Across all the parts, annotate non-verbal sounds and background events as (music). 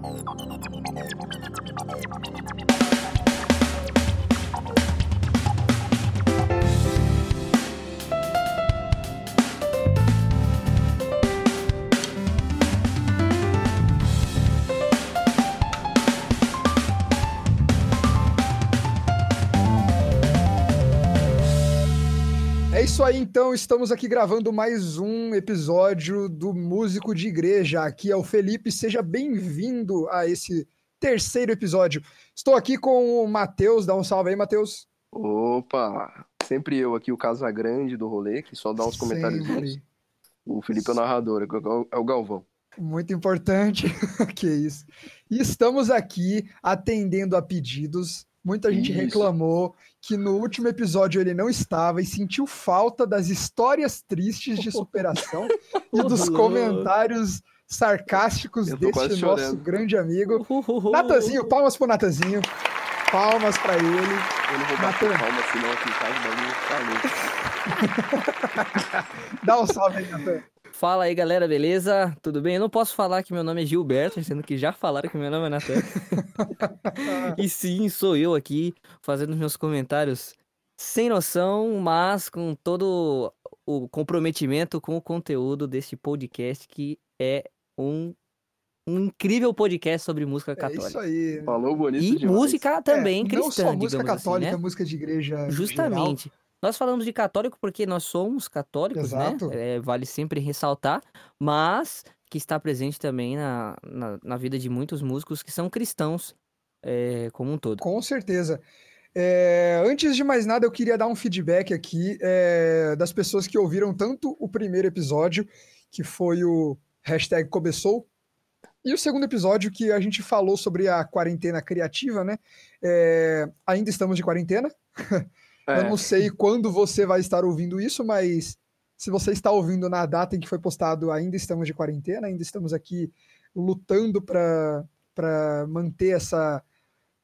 何? Isso aí, então. Estamos aqui gravando mais um episódio do Músico de Igreja. Aqui é o Felipe. Seja bem-vindo a esse terceiro episódio. Estou aqui com o Matheus. Dá um salve aí, Matheus. Opa! Sempre eu aqui, o Casagrande do rolê, que só dá uns comentários. O Felipe é o narrador, é o- é o Galvão. Muito importante. (laughs) que isso. E estamos aqui atendendo a pedidos. Muita gente Isso. reclamou que no último episódio ele não estava e sentiu falta das histórias tristes de superação e (laughs) dos comentários sarcásticos desse nosso grande amigo. Uhuhu. Natanzinho, palmas pro Natanzinho. Palmas pra ele. Eu não vou bater Natan. palma, senão aqui em casa o bagulho tá louco. Dá um salve aí, Natan. Fala aí, galera, beleza? Tudo bem? Eu não posso falar que meu nome é Gilberto, sendo que já falaram que meu nome é Natan. (laughs) e sim, sou eu aqui, fazendo os meus comentários sem noção, mas com todo o comprometimento com o conteúdo desse podcast, que é um, um incrível podcast sobre música É católica. isso aí. Falou bonito E demais. música também É, cristã, Não só música assim, católica, né? música de igreja. em geral. Nós falamos de católico porque nós somos católicos, Exato. né? É, vale sempre ressaltar, mas que está presente também na, na, na vida de muitos músicos que são cristãos é, como um todo. Com certeza. É, antes de mais nada, eu queria dar um feedback aqui é, das pessoas que ouviram tanto o primeiro episódio, que foi o hashtag começou, e o segundo episódio que a gente falou sobre a quarentena criativa, né? É, ainda estamos de quarentena. (laughs) É, Eu não sei quando você vai estar ouvindo isso, mas se você está ouvindo na data em que foi postado, ainda estamos de quarentena, ainda estamos aqui lutando para manter essa,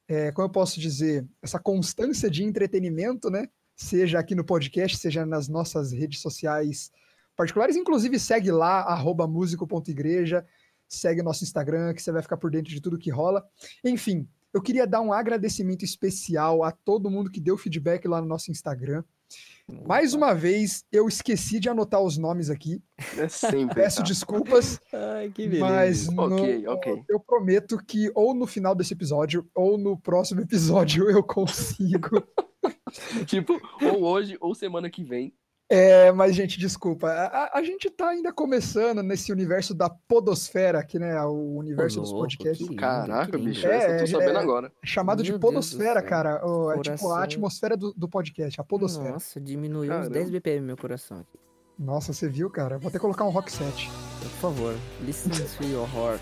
é, como eu posso dizer, essa constância de entretenimento, né? Seja aqui no podcast, seja nas nossas redes sociais particulares. Inclusive, segue lá, arroba músico.igreja, segue o nosso Instagram, que você vai ficar por dentro de tudo que rola. Enfim, eu queria dar um agradecimento especial a todo mundo que deu feedback lá no nosso Instagram. Mais uma vez, eu esqueci de anotar os nomes aqui. é sempre. Peço tá? desculpas, Ai, que mas no- Ok, ok. eu prometo que ou no final desse episódio ou no próximo episódio eu consigo. (laughs) Tipo, ou hoje ou semana que vem. É, mas, gente, desculpa. A, a- gente tá ainda começando nesse universo da podosfera, que né, o universo Ô, dos podcasts. lindo, Caraca, bicho, É, essa eu tô sabendo é- agora. É chamado de Meu do podosfera, cara. O- é tipo a atmosfera do, do podcast, a podosfera. Nossa, diminuiu uns Caramba. 10 BPM meu coração aqui. Nossa, você viu, cara? Vou até colocar um rock set. Por favor, listen to your heart.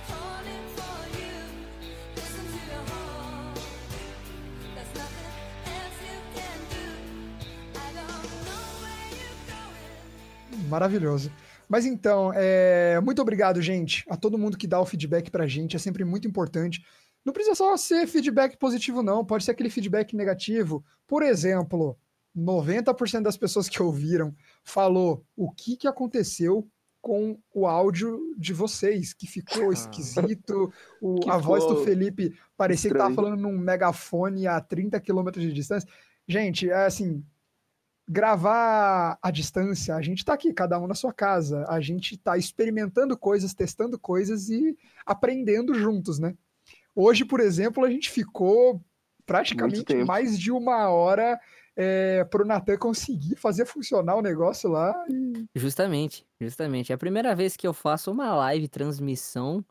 Maravilhoso. Mas então, é, muito obrigado, gente, a todo mundo que dá o feedback pra gente, é sempre muito importante. Não precisa só ser feedback positivo, não, pode ser aquele feedback negativo. Por exemplo, 90% das pessoas que ouviram falou o que, que aconteceu com o áudio de vocês, que ficou Ah. esquisito, (laughs) o- Que a voz do Felipe parecia que tava estranho. falando num megafone a 30 quilômetros de distância. Gente, é assim, gravar à distância, a gente tá aqui, cada um na sua casa, a gente tá experimentando coisas, testando coisas e aprendendo juntos, né? Hoje, por exemplo, a gente ficou praticamente mais de uma hora é, pro Natan conseguir fazer funcionar o negócio lá e Justamente, justamente. É a primeira vez que eu faço uma live transmissão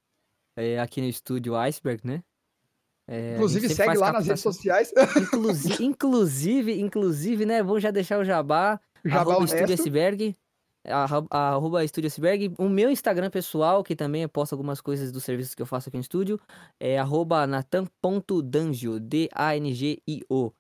é, aqui no estúdio Iceberg, né? É, inclusive segue lá nas redes sociais, Inclusive, (laughs) inclusive, inclusive, né? Vou já deixar o jabá. já arroba o Estúdio. Iceberg. arro- Arroba Estúdio Iceberg. O meu Instagram pessoal, que também eu posto algumas coisas dos serviços que eu faço aqui no estúdio, é arroba natan.dangio, D-A-N-G-I-O.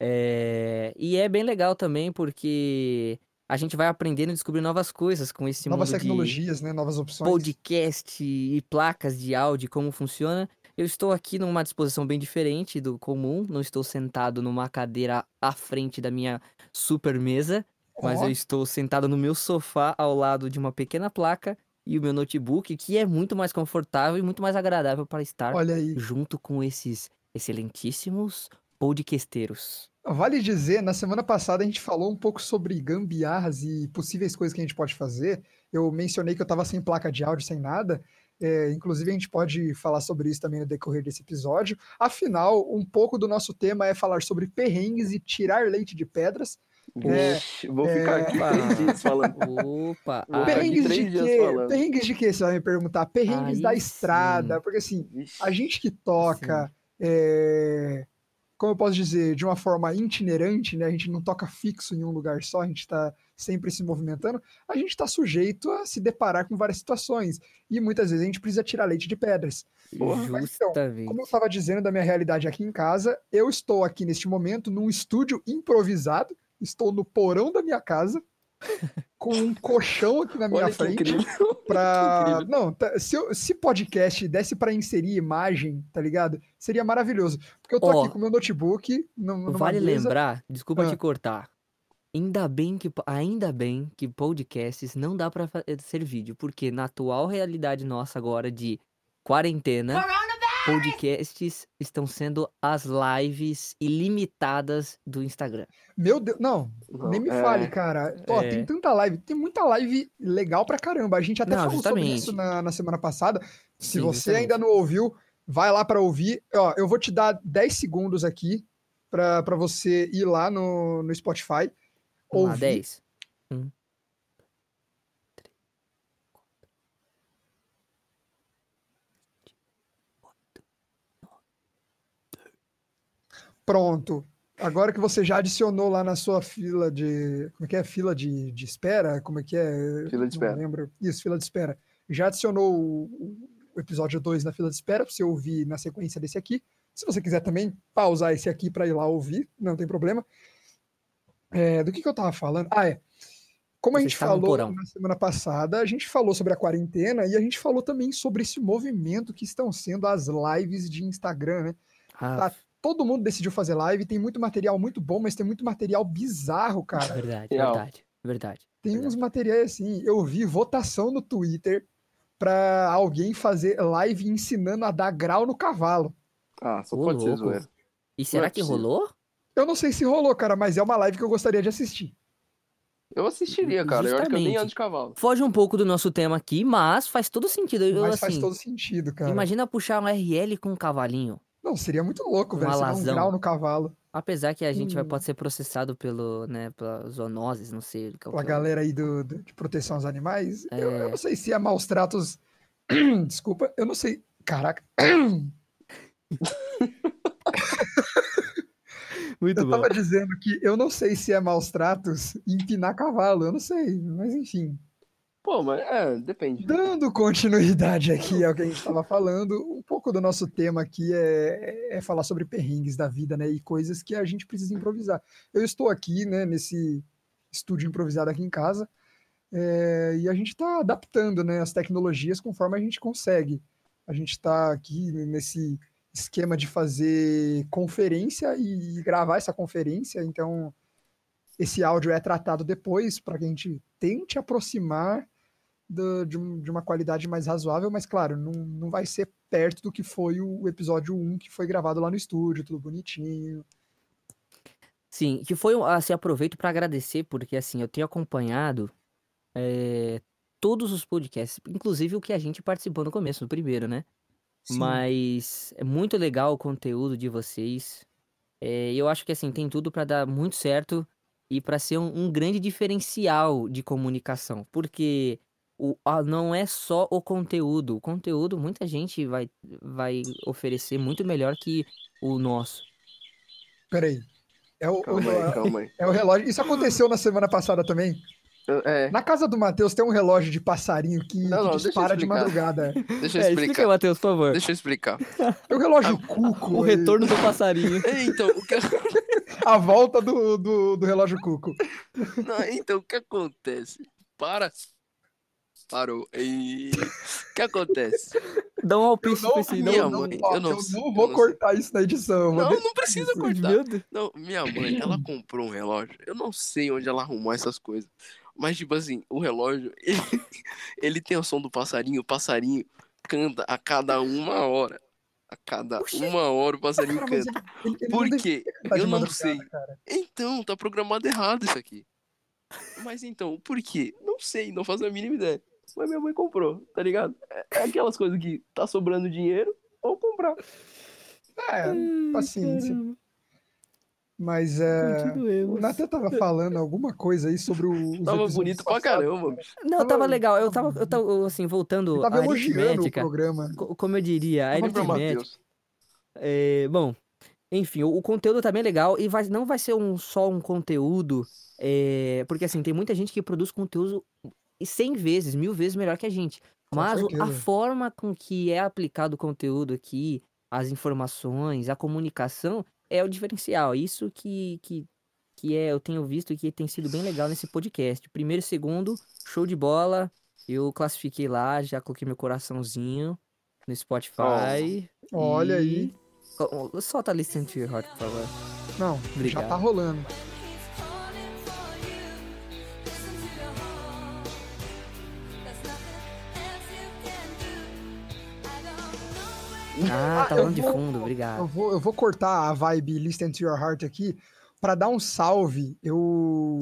É, E é bem legal também, porque a gente vai aprendendo e descobrindo novas coisas com esse Novas mundo tecnologias, né? Novas opções. podcast e placas de áudio, como funciona. Eu estou aqui numa disposição bem diferente do comum, não estou sentado numa cadeira à frente da minha super mesa, mas Ó, eu estou sentado no meu sofá ao lado de uma pequena placa e o meu notebook, que é muito mais confortável e muito mais agradável para estar Olha aí. junto com esses excelentíssimos podcasteiros. Vale dizer, na semana passada a gente falou um pouco sobre gambiarras e possíveis coisas que a gente pode fazer. Eu mencionei que eu estava sem placa de áudio, sem nada. É, inclusive, a gente pode falar sobre isso também no decorrer desse episódio. Afinal, um pouco do nosso tema é falar sobre perrengues e tirar leite de pedras. É, vou ficar aqui Opa. três dias falando. Opa! Perrengues de quê? Perrengues de quê? Você vai me perguntar. Perrengues Aí da sim. estrada. Porque assim, Vixe. a gente que toca, é, como eu posso dizer, de uma forma itinerante, né? A gente não toca fixo em um lugar só, a gente está sempre se movimentando, a gente está sujeito a se deparar com várias situações. E muitas vezes a gente precisa tirar leite de pedras. Porra, mas então. Como eu estava dizendo da minha realidade aqui em casa, eu estou aqui neste momento num estúdio improvisado, estou no porão da minha casa, com um colchão aqui na minha Olha frente (laughs) pra. incrível. Não, tá- se, eu- se podcast desse pra inserir imagem, tá ligado? Seria maravilhoso. Porque eu tô Ó, aqui com meu notebook. Numa Vale mesa. lembrar, desculpa Ah. te cortar. Ainda bem que ainda bem que podcasts não dá pra fa- ser vídeo, porque na atual realidade nossa agora de quarentena, podcasts estão sendo as lives ilimitadas do Instagram. Meu Deus, não, Não, nem me é, fale, cara. Ó, É. tem tanta live, tem muita live legal pra caramba. A gente até Não, falou sobre justamente. isso na, na semana passada. Se Sim, você justamente. ainda não ouviu, vai lá pra ouvir. Ó, eu vou te dar 10 segundos aqui pra pra você ir lá no, no Spotify. Vamos lá, ouvir. 10. Um, Pronto. Agora que você já adicionou lá na sua fila de. Como é que é? Fila de, de espera? Como é que é? Fila de espera. Não lembro. Isso, fila de espera. Já adicionou o, o episódio 2 na fila de espera para você ouvir na sequência desse aqui. Se você quiser também pausar esse aqui para ir lá ouvir, não tem problema. É, do que, que eu tava falando? Ah, é. Como a gente falou na semana passada, a gente falou sobre a quarentena e a gente falou também sobre esse movimento que estão sendo as lives de Instagram, né? ah, Tá todo mundo decidiu fazer live, tem muito material muito bom, mas tem muito material bizarro, cara. verdade, Real. verdade, verdade. Tem Verdade. uns materiais assim. Eu vi votação no Twitter pra alguém fazer live ensinando a dar grau no cavalo. Ah, só Ô, pode ser louco. zoeira. E será que rolou? Eu não sei se rolou, cara, mas é uma live que eu gostaria de assistir. Eu assistiria, cara. Eu acho que eu nem Justamente. ando de cavalo. Foge um pouco do nosso tema aqui, mas faz todo sentido. Eu, Mas assim, faz todo sentido, cara. imagina puxar um RL com um cavalinho. Não, seria muito louco, velho. Você um grau no cavalo. Apesar que a gente vai, Hum. pode ser processado pelo, né, pela zoonoses, não sei. qual que é galera aí do, do- de proteção aos animais. Eu, eu É. não sei se é maus tratos. (clears throat) Desculpa, eu não sei. Caraca. (laughs) Muito Eu bom. tava dizendo que eu não sei se é maus tratos empinar cavalo, eu não sei, mas enfim. Pô, mas é, depende. Dando continuidade aqui ao que a gente estava falando, um pouco do nosso tema aqui é, é falar sobre perrengues da vida, né? E coisas que a gente precisa improvisar. Eu estou aqui, né, nesse estúdio improvisado aqui em casa, é, e a gente está adaptando, né, as tecnologias conforme a gente consegue. A gente está aqui nesse esquema de fazer conferência e gravar essa conferência, então esse áudio é tratado depois para que a gente tente aproximar do- de, um- de uma qualidade mais razoável, mas claro, não, não vai ser perto do que foi o episódio 1 que foi gravado lá no estúdio, tudo bonitinho. Sim, que foi, um- assim, aproveito para agradecer, porque, assim, eu tenho acompanhado eh, todos os podcasts, inclusive o que a gente participou no começo, no primeiro, né? Sim. Mas é muito legal o conteúdo de vocês. É, eu acho que assim tem tudo pra dar muito certo e pra ser um, um grande diferencial de comunicação, porque o, a- não é só o conteúdo. O conteúdo muita gente vai, vai oferecer muito melhor que o nosso. Peraí. É o, o- Calma aí, calma aí. é o relógio. Isso aconteceu na semana passada também. É, Na casa do Matheus tem um relógio de passarinho que, Não, que não, dispara de madrugada. (laughs) deixa eu É, explica explicar. Matheus, por favor. Deixa eu explicar. É o relógio cuco. O ele- retorno do passarinho. (laughs) É, Então, o que, (laughs) A volta do, do, do relógio cuco. não, então, o que acontece? Para. Parou. E... O que acontece? Dá um alpiste não- pra esse minha eu não. mãe, ó, eu não eu sei, não eu vou não cortar isso na edição. eu Não, não precisa cortar. Não, minha mãe, ela (laughs) comprou um relógio. Eu não sei onde ela arrumou essas coisas. Mas, tipo assim, o relógio, (laughs) ele, ele tem o som do passarinho, o passarinho canta a cada uma hora. A cada Oxi. uma hora o passarinho canta. ele- ele- Por não quê? Eu não sei. cara. Então, tá programado errado isso aqui. Mas então, por quê? Não sei, não faço a mínima ideia. Mas minha mãe comprou, tá ligado? É é aquelas coisas que tá sobrando dinheiro, ou comprar. É, paciência. Mas é. O. Nathan tava falando alguma coisa aí sobre o. Tava bonito pra caramba, bicho. Não, Tava- tava legal. Eu tava, eu tava assim, voltando Ele tava elogiando o programa. co- Como eu diria, a aritmética. É, bom, enfim, o, o conteúdo tá bem legal e vai, não vai ser um, só um conteúdo, é, porque assim, tem muita gente que produz conteúdo 100 vezes, mil vezes melhor que a gente. Mas a forma com que é aplicado o conteúdo aqui, as informações, a comunicação, é o diferencial. Isso que, que, que é, eu tenho visto que tem sido bem legal nesse podcast. Primeiro e segundo, show de bola. Eu classifiquei lá, já coloquei meu coraçãozinho no Spotify. Olha aí. e- Co- Solta a Your Heart, por favor. Não, já Obrigado. tá rolando. Ah, (laughs) Ah, tá eu rolando de vou- fundo, Eu obrigado. vou, eu vou cortar a vibe Listen to Your Heart aqui para dar um salve. Eu,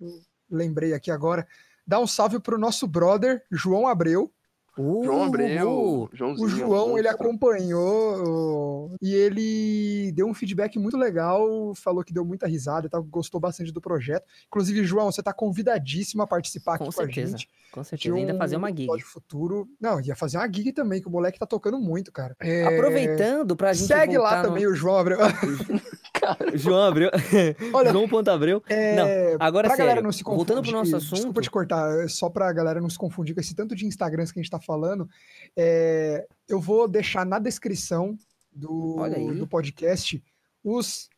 eu lembrei aqui agora. Dar um salve pro nosso brother, João Abreu. João Abreu, Uh, Joãozinho. O João, ele acompanhou o- e ele deu um feedback muito legal, falou que deu muita risada e tal, gostou bastante do projeto. Inclusive, João, você tá convidadíssimo a participar Com aqui certeza. com a gente. Com certeza, ainda fazer um uma gig. futuro. Não, ia fazer uma gig também, que o moleque tá tocando muito, cara. É, Aproveitando pra gente Segue lá no- também o João Abreu. (laughs) João Abreu. (laughs) Olha, João Ponto Abreu. É, Agora, pra galera sério, não se confundir, voltando pro nosso assunto... desculpa te cortar, é só pra galera não se confundir com esse tanto de Instagrams que a gente tá falando, é, eu vou deixar na descrição do, do podcast os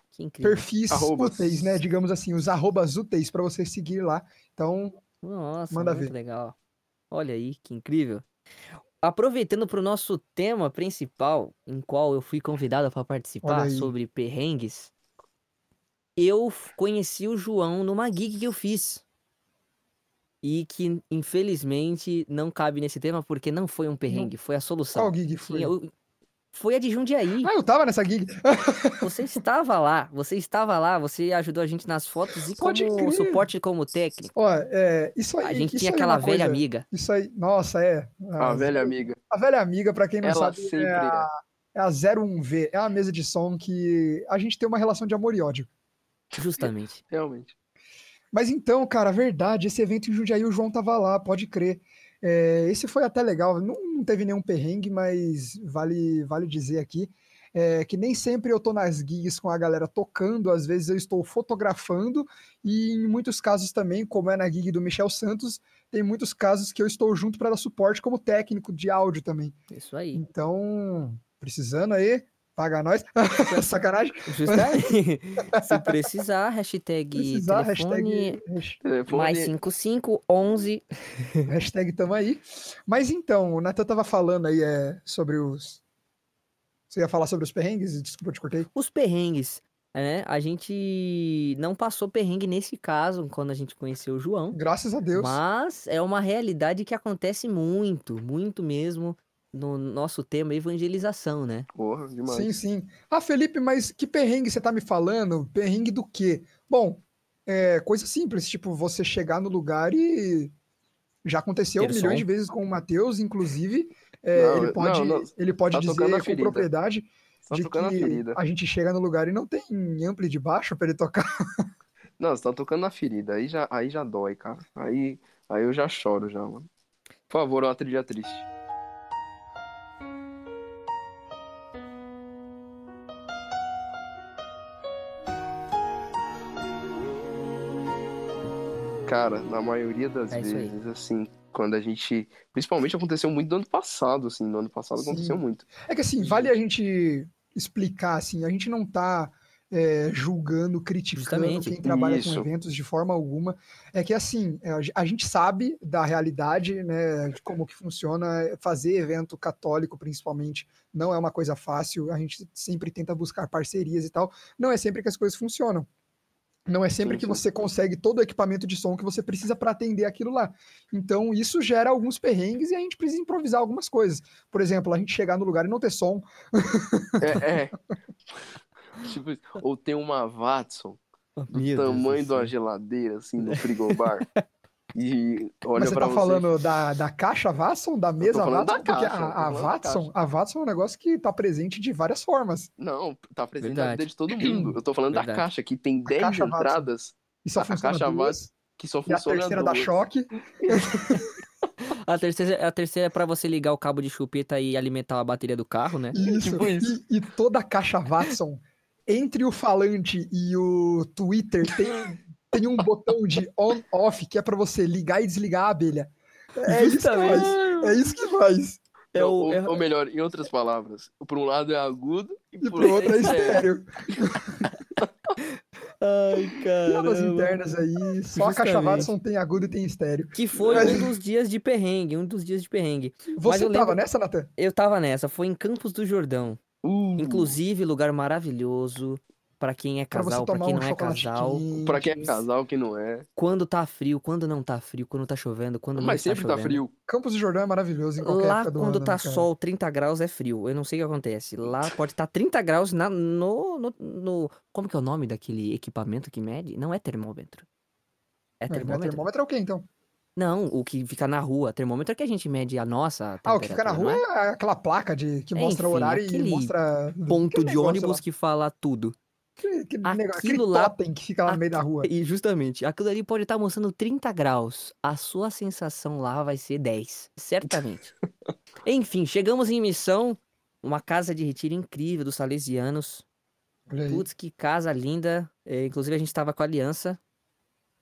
perfis Arrobas. úteis, né? Digamos assim, os arrobas úteis pra você seguir lá. Então, Nossa, Manda muito ver. legal. Olha aí, que incrível. Aproveitando para o nosso tema principal, em qual eu fui convidado para participar sobre perrengues, eu conheci o João numa gig que eu fiz. E que, infelizmente, não cabe nesse tema porque não foi um perrengue, foi a solução. qual gig foi? Tinha o- Foi a de Jundiaí. Ah, eu tava nessa gig. (laughs) Você estava lá, você estava lá, você ajudou a gente nas fotos e Pode como crer. suporte como técnico. Ó, é, isso aí. A gente isso tinha é aquela velha coisa- amiga. Isso aí, nossa, é. A A, velha amiga. a velha amiga, pra quem não Ela sabe, sempre é a, é a 01V. É uma mesa de som que a gente tem uma relação de amor e ódio. Justamente. Realmente. Mas então, cara, verdade, esse evento em Jundiaí, o João tava lá, pode crer. É, esse foi até legal, não, não teve nenhum perrengue, mas vale, vale dizer aqui é, que nem sempre eu tô nas gigs com a galera tocando, às vezes eu estou fotografando, e em muitos casos também, como é na gig do Michel Santos, tem muitos casos que eu estou junto para dar suporte como técnico de áudio também. Isso aí. Então, precisando aí, paga nós. (laughs) Sacanagem. Justamente. (laughs) Se precisar, hashtag Precisar, telefone hashtag, Telefone. mais 5511. Hashtag tamo aí. Mas então, o Natan tava falando aí é, sobre os. Você ia falar sobre os perrengues? Desculpa, eu te cortei. Os perrengues. Né? A gente não passou perrengue nesse caso, quando a gente conheceu o João. Graças a Deus. Mas é uma realidade que acontece muito, muito mesmo no nosso tema evangelização, né? Porra, demais. Sim, sim. Ah, Felipe, mas que perrengue você tá me falando? Perrengue do quê? Bom, é coisa simples, tipo, você chegar no lugar e. Já aconteceu Ter milhões som. de vezes com o Matheus, inclusive. é, Não, ele não, pode, não. ele pode Tá dizer a com ferida. propriedade Você tá de tocando a que ferida. a gente chega no lugar e não tem ampli de baixo pra ele tocar. (laughs) Não, você tá tocando na ferida. Aí já, aí já dói, cara. Aí, aí eu já choro já, mano. Por favor, uma trilha triste. Cara, na maioria das É vezes, assim, quando a gente. Principalmente aconteceu muito no ano passado, assim. No ano passado Sim. aconteceu muito. É que assim, vale a gente explicar, assim, a gente não tá é, julgando, criticando Justamente. quem trabalha com Isso. eventos de forma alguma. É que assim, é, a ge- a gente sabe da realidade, né, de como que funciona fazer evento católico, principalmente, não é uma coisa fácil, a gente sempre tenta buscar parcerias e tal, não é sempre que as coisas funcionam. Não é sempre Sim, que sim. você consegue todo o equipamento de som que você precisa para atender aquilo lá. Então, isso gera alguns perrengues e a gente precisa improvisar algumas coisas. Por exemplo, a gente chegar no lugar e não ter som. É, (laughs) é. Tipo, ou tem uma Watson do Meu Deus tamanho do de uma geladeira, assim, no (laughs) frigobar. E olha Mas você tá você. falando da, da caixa Watson, da mesa da Watson? Porque caixa, a, a da Watson, a Watson é um negócio que tá presente de várias formas. Não, tá presente na Verdade. vida de todo mundo. Eu tô falando da Verdade. caixa, que tem 10 caixa Watson. entradas E só A funciona caixa duas. que só E a funciona terceira dá duas. choque. (laughs) A terceira, a terceira é pra você ligar o cabo de chupeta e alimentar a bateria do carro, né? (laughs) Isso. Tipo isso. E, e toda a caixa Watson, entre o falante e o Twitter, tem, tem um botão de on-off que é pra você ligar e desligar a abelha. É isso que faz. É isso que faz. É o- ou, é- ou melhor, em outras palavras, por um lado é agudo e, E por pro outro é estéreo. (laughs) Ai, Piadas caramba. internas aí. Só a caixa Justamente. Watson tem agudo e tem estéreo. Que foi Mas- um dos dias de perrengue, um dos dias de perrengue. Você tava lembro- nessa, Natan? Eu tava nessa, foi em Campos do Jordão. Uh, Inclusive, lugar maravilhoso pra quem é casal, pra tomar quem um não é casal. pra quem é casal, que não é. Quando tá frio, quando não tá frio, quando tá chovendo, quando não Mas está sempre tá frio. Campos do Jordão é maravilhoso em qualquer Lá, época do quando ano, tá né, cara? sol 30 graus, é frio. Eu não sei o que acontece. Lá pode estar 30 graus na, no, no, no- Como que é o nome daquele equipamento que mede? Não é termômetro. É Ué, mas termômetro? termômetro é o quê, então? Não, o que fica na rua. Termômetro é que a gente mede a nossa Ah, o que fica na rua é? é aquela placa de, que mostra o Enfim, horário aquele e mostra... Ponto (laughs) de negócio ônibus lá. que fala tudo. Aquele, negócio, aquele lá- totem que fica lá no meio da rua. E justamente, aquilo ali pode estar mostrando 30 graus. A sua sensação lá vai ser 10. Certamente. (laughs) Enfim, chegamos em missão. Uma casa de retiro incrível dos salesianos. Putz, que casa linda. É, inclusive, a gente tava com a aliança,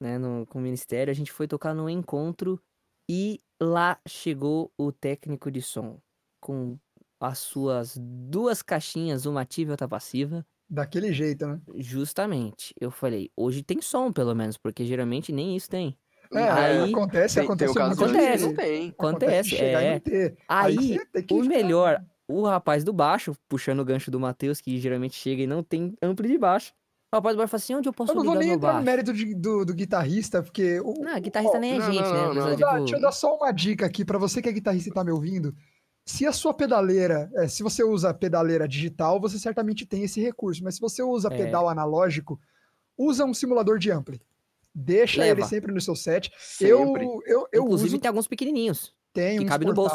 né, no, com o ministério. A gente foi tocar num encontro e lá chegou o técnico de som com as suas duas caixinhas, uma ativa e outra passiva. Daquele jeito, né? Justamente. Eu falei, hoje tem som, pelo menos, porque geralmente nem isso tem. É, Aí- acontece, Tem, tem acontece o que Acontece. de- não tem. Acontece, de chegar e é. Aí, tem que o melhor, o rapaz do baixo, puxando o gancho do Matheus, que geralmente chega e não tem amplo de baixo. O rapaz do baixo fala assim, onde eu posso Eu não vou nem entrar no baixo? mérito de- do, do guitarrista, porque. O, Não, guitarrista ó, nem é não, gente, não, né? não, não. é Deixa eu dar- tipo- deixa eu dar só uma dica aqui pra você que é guitarrista e tá me ouvindo. Se a sua pedaleira, é, se você usa pedaleira digital, você certamente tem esse recurso. Mas se você usa É. pedal analógico, usa um simulador de ampli. Deixa ele Leva. sempre no seu set. Eu, Sempre. eu, eu Inclusive uso, tem alguns pequenininhos. tem que uns cabe no bolso.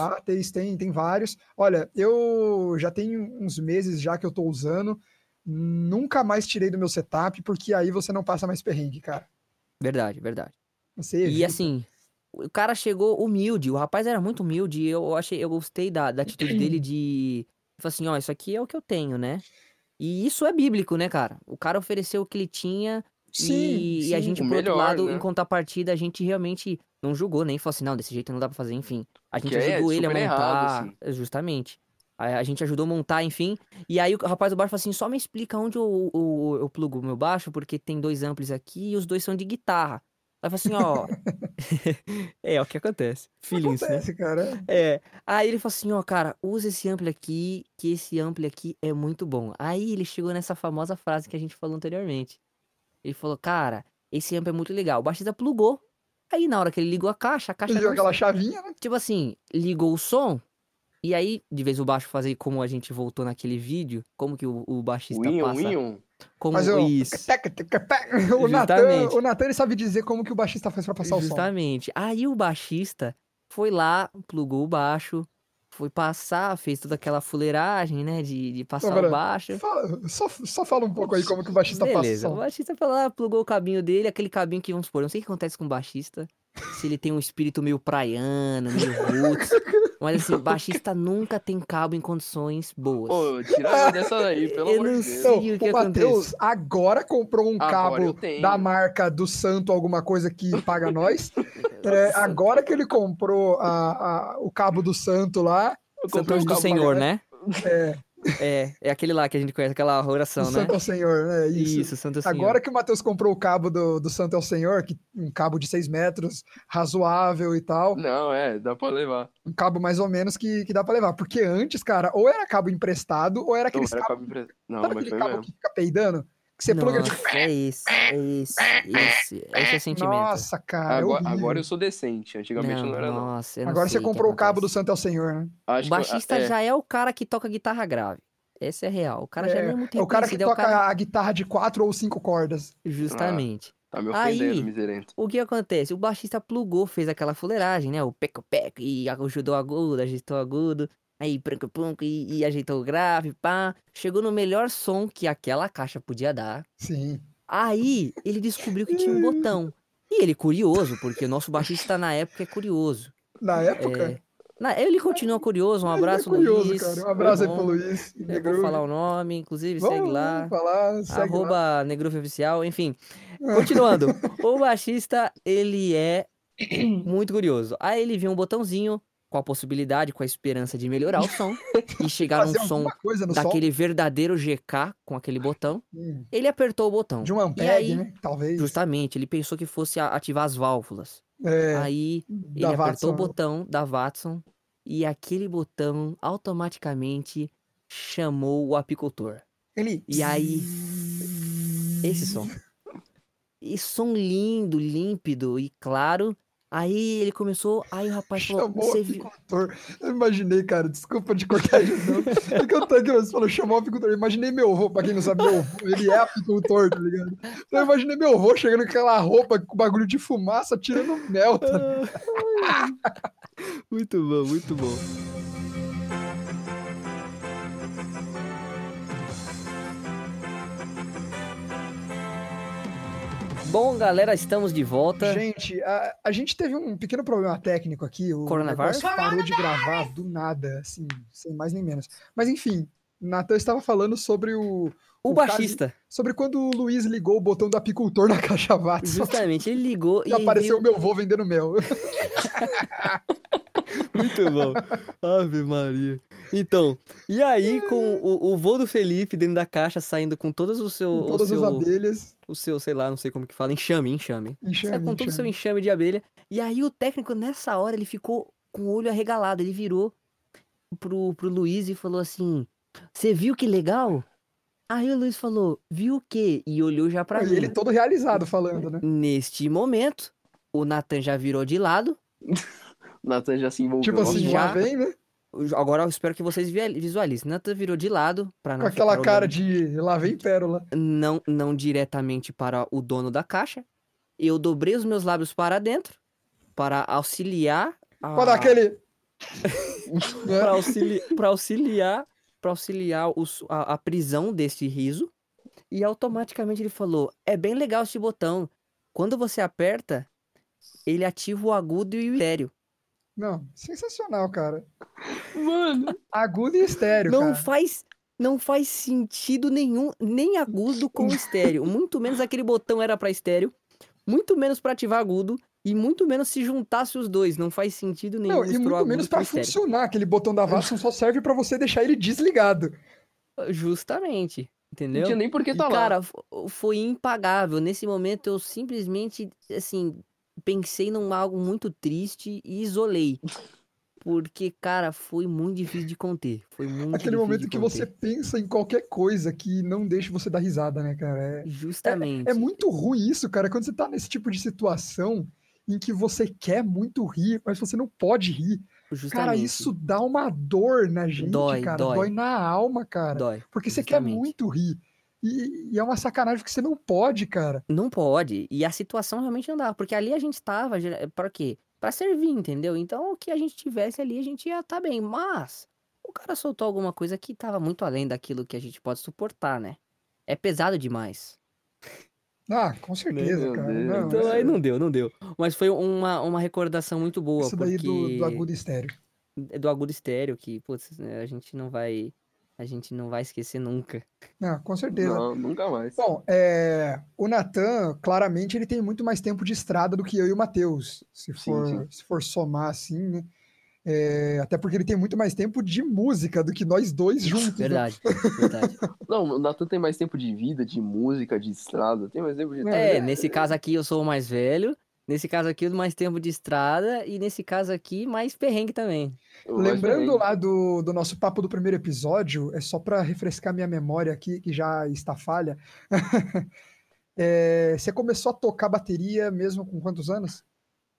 tem, tem vários. Olha, eu já tenho uns meses já que eu tô usando. Nunca mais tirei do meu setup, porque aí você não passa mais perrengue, cara. Verdade, verdade. Você E assim, o cara chegou humilde, o rapaz era muito humilde, e eu achei, eu gostei da, da atitude dele de. Ele falou assim, ó, isso aqui é o que eu tenho, né? E isso é bíblico, né, cara? O cara ofereceu o que ele tinha Sim, e, e a sim. gente, por outro melhor, lado, né? em contrapartida, a gente realmente não julgou, nem falou assim, não, desse jeito não dá pra fazer, enfim. A gente Que é ajudou ele a montar, errado, assim. justamente. A, a gente ajudou a montar, enfim. E aí o rapaz do baixo falou assim, só me explica onde eu, eu, eu plugo o meu baixo, porque tem dois amplis aqui e os dois são de guitarra. Aí eu assim, ó... (laughs) é, o que acontece. Feelings, né? Acontece, cara. É. Aí ele falou assim, ó, cara, usa esse ampli aqui, que esse ampli aqui é muito bom. Aí ele chegou nessa famosa frase que a gente falou anteriormente. Ele falou, cara, esse ampli é muito legal. O baixista plugou. Aí na hora que ele ligou a caixa, a caixa Ele deu não aquela chavinha, né? tipo assim, ligou o som. E aí, de vez o baixo fazer como a gente voltou naquele vídeo, como que o, o baixista passa. Como Mas eu... isso. (laughs) O Natan, Justamente. o Natan sabe dizer como que o baixista faz pra passar o som. Justamente. Aí o baixista foi lá, plugou o baixo, foi passar, fez toda aquela fuleiragem, né? De, de passar o baixo. Fala- só, só fala um pouco aí como que o baixista Beleza, passa o baixista foi lá, plugou o cabinho dele, aquele cabinho que, vamos supor, não sei o que acontece com o baixista, se ele tem um espírito meio praiano, meio roots, (laughs) mas assim, baixista nunca tem cabo em condições boas. Pô, tira dessa daí, (laughs) pelo Eu amor não de Deus. sei. Então, o que o Matheus agora comprou um Agora cabo da marca do Santo, alguma coisa que paga nós. (laughs) É, agora que ele comprou a- a- o cabo do Santo lá, Santo um do Senhor, né? é, É, é aquele lá que a gente conhece, aquela oração, né? Santo ao Senhor, né? Isso. Isso, Santo Senhor. Agora que o Matheus comprou o cabo do, do Santo ao Senhor, que, um cabo de 6 metros, razoável e tal, Não, é, dá pra levar. um cabo mais ou menos que, que dá pra levar. Porque antes, cara, ou era cabo emprestado, ou era Não, aqueles era cabos cabo empre- Não, Sabe mas aquele foi cabo mesmo. que fica peidando? Que você pluga de... Nossa, é esse, é esse, (laughs) esse, esse é sentimento. Nossa, cara. é Agora, horrível. agora eu sou decente. Antigamente não, era, não. nossa, eu não Agora você o comprou o cabo do. Santo ao Senhor, né? Acho O baixista que, é, já é o cara que toca guitarra grave. Esse é real. O cara já não é muito É o cara que é o toca cara- a guitarra de quatro ou cinco cordas. Justamente. Tá me Aí- ofendendo, miserento. O que acontece? O baixista plugou, fez aquela fuleiragem, né? O peco-peco, e ajudou agudo, ajeitou agudo, aí pranco-punco, e, e ajeitou o grave, pá. Chegou no melhor som que aquela caixa podia dar. Sim. Aí ele descobriu que tinha um (laughs) botão. E ele curioso, porque o nosso baixista na época é curioso. Na época. É, na- ele continua curioso, um ele é abraço, curioso, Luiz. cara. Um abraço aí pro. Luiz. Eu vou falar o nome, inclusive, Vamos, segue lá. falar, segue lá. Arroba Negrufe Oficial, enfim. (laughs) Continuando. o baixista, ele é muito curioso. Aí ele viu um botãozinho com a possibilidade, com a esperança de melhorar o som (laughs) e chegar num som daquele verdadeiro GK com aquele botão. Hum, Ele apertou o botão. De um Ampeg, aí, né? Talvez. Justamente, ele pensou que fosse ativar as válvulas. É, Aí ele apertou Watson. o botão da Watson e aquele botão automaticamente chamou o apicultor. Ele... E aí, esse som. (laughs) E som lindo, límpido e claro. Aí ele começou, aí o rapaz falou, Chamou o você viu... apicultor. Eu imaginei, cara, desculpa de cortar de novo. É que eu tô aqui, você falou, chamou o apicultor. Eu imaginei meu avô, pra quem não sabe, meu avô, ele é apicultor, tá ligado? Então eu imaginei meu avô chegando com aquela roupa com bagulho de fumaça, tirando mel, tá (laughs) muito bom, muito bom. Bom, galera, estamos de volta. Gente, a, a gente teve um pequeno problema técnico aqui. O Coronavírus? parou de gravar do nada, assim, sem mais nem menos. Mas enfim, Natan estava falando sobre o. o o caso- baixista, Sobre quando o Luiz ligou o botão do apicultor na caixa Watson. justamente, ele ligou E e apareceu o meu avô vendendo mel. (laughs) Muito bom. Ave Maria. Então, e aí com o, o voo do Felipe dentro da caixa saindo com todos o seu, Com o todas as seu, abelhas. o seu, sei lá, não sei como que fala, enxame, enxame. Sai Enxame, com todo o seu enxame. enxame de abelha. E aí o técnico, nessa hora, ele ficou com o olho arregalado. Ele virou pro, pro Luiz e falou assim: Você viu que legal? Aí o Luiz falou: Viu o quê? E olhou já pra E mim. ele todo realizado falando, né? Neste momento, o Nathan já virou de lado. (laughs) O Nathan já se envolveu. Tipo assim, já- lá vem, né? Agora eu espero que vocês vi- visualizem. Nathan virou de lado pra Com não aquela ficar cara olhando- de lá vem pérola. não, não diretamente para o dono da caixa. Eu dobrei os meus lábios para dentro para auxiliar a... (laughs) Pra dar aquele. para auxili... pra auxiliar para auxiliar os- a, a prisão desse riso. E automaticamente ele falou: "É bem legal esse botão. Quando você aperta, ele ativa o agudo e o estéreo. Não, sensacional, cara. Mano, Agudo e estéreo, Não cara. faz não faz sentido nenhum, nem agudo com (laughs) estéreo. Muito menos aquele botão era para estéreo, muito menos para ativar agudo e muito menos se juntasse os dois. Não faz sentido nenhum Não, e muito menos estéreo. funcionar. Aquele botão da Watson só serve pra você deixar ele desligado. Justamente, não entendeu? tinha nem por que E, tá lá. cara, fo- foi impagável. Nesse momento eu simplesmente, assim, pensei num algo muito triste e isolei. Porque, cara, foi muito difícil de conter. Foi muito Aquele momento que você pensa em qualquer coisa que não deixe você dar risada, né, cara? É, Justamente. é muito ruim isso, cara, quando você tá nesse tipo de situação em que você quer muito rir, mas você não pode rir. Cara, Justamente. isso dá uma dor na gente, Dói, cara. dói. Dói na alma, cara. dói. Porque você quer justamente. muito rir. E, e é uma sacanagem porque você não pode, cara. Não pode. E a situação realmente não dá. Porque ali a gente tava. gera- Pra quê? Pra servir, entendeu? Então o que a gente tivesse ali, a gente ia tá bem. Mas o cara soltou alguma coisa que tava muito além daquilo que a gente pode suportar, né? É pesado demais. Ah, com certeza, cara. Não, Então é- aí não deu, não deu. Mas foi uma, uma recordação muito boa. isso daí do, porque... do agudo estéreo. do agudo estéreo, que, putz, né, a gente não vai. A gente não vai esquecer nunca. Não, com certeza. Não, nunca mais. Bom, é, o Natan, claramente, ele tem muito mais tempo de estrada do que eu e o Matheus, se Sim, for, sim. se for somar assim, né? É, até porque ele tem muito mais tempo de música do que nós dois juntos. né? Verdade, verdade. (laughs) Não, o Nathan tem mais tempo de vida, de música, de estrada, tem mais tempo de. É, É, nesse caso aqui eu sou o mais velho Nesse caso aqui, mais tempo de estrada e nesse caso aqui, mais perrengue também. Lembrando lá do, do nosso papo do primeiro episódio, é só para refrescar minha memória aqui, que já está falha. (laughs) É, você começou a tocar bateria mesmo com quantos anos?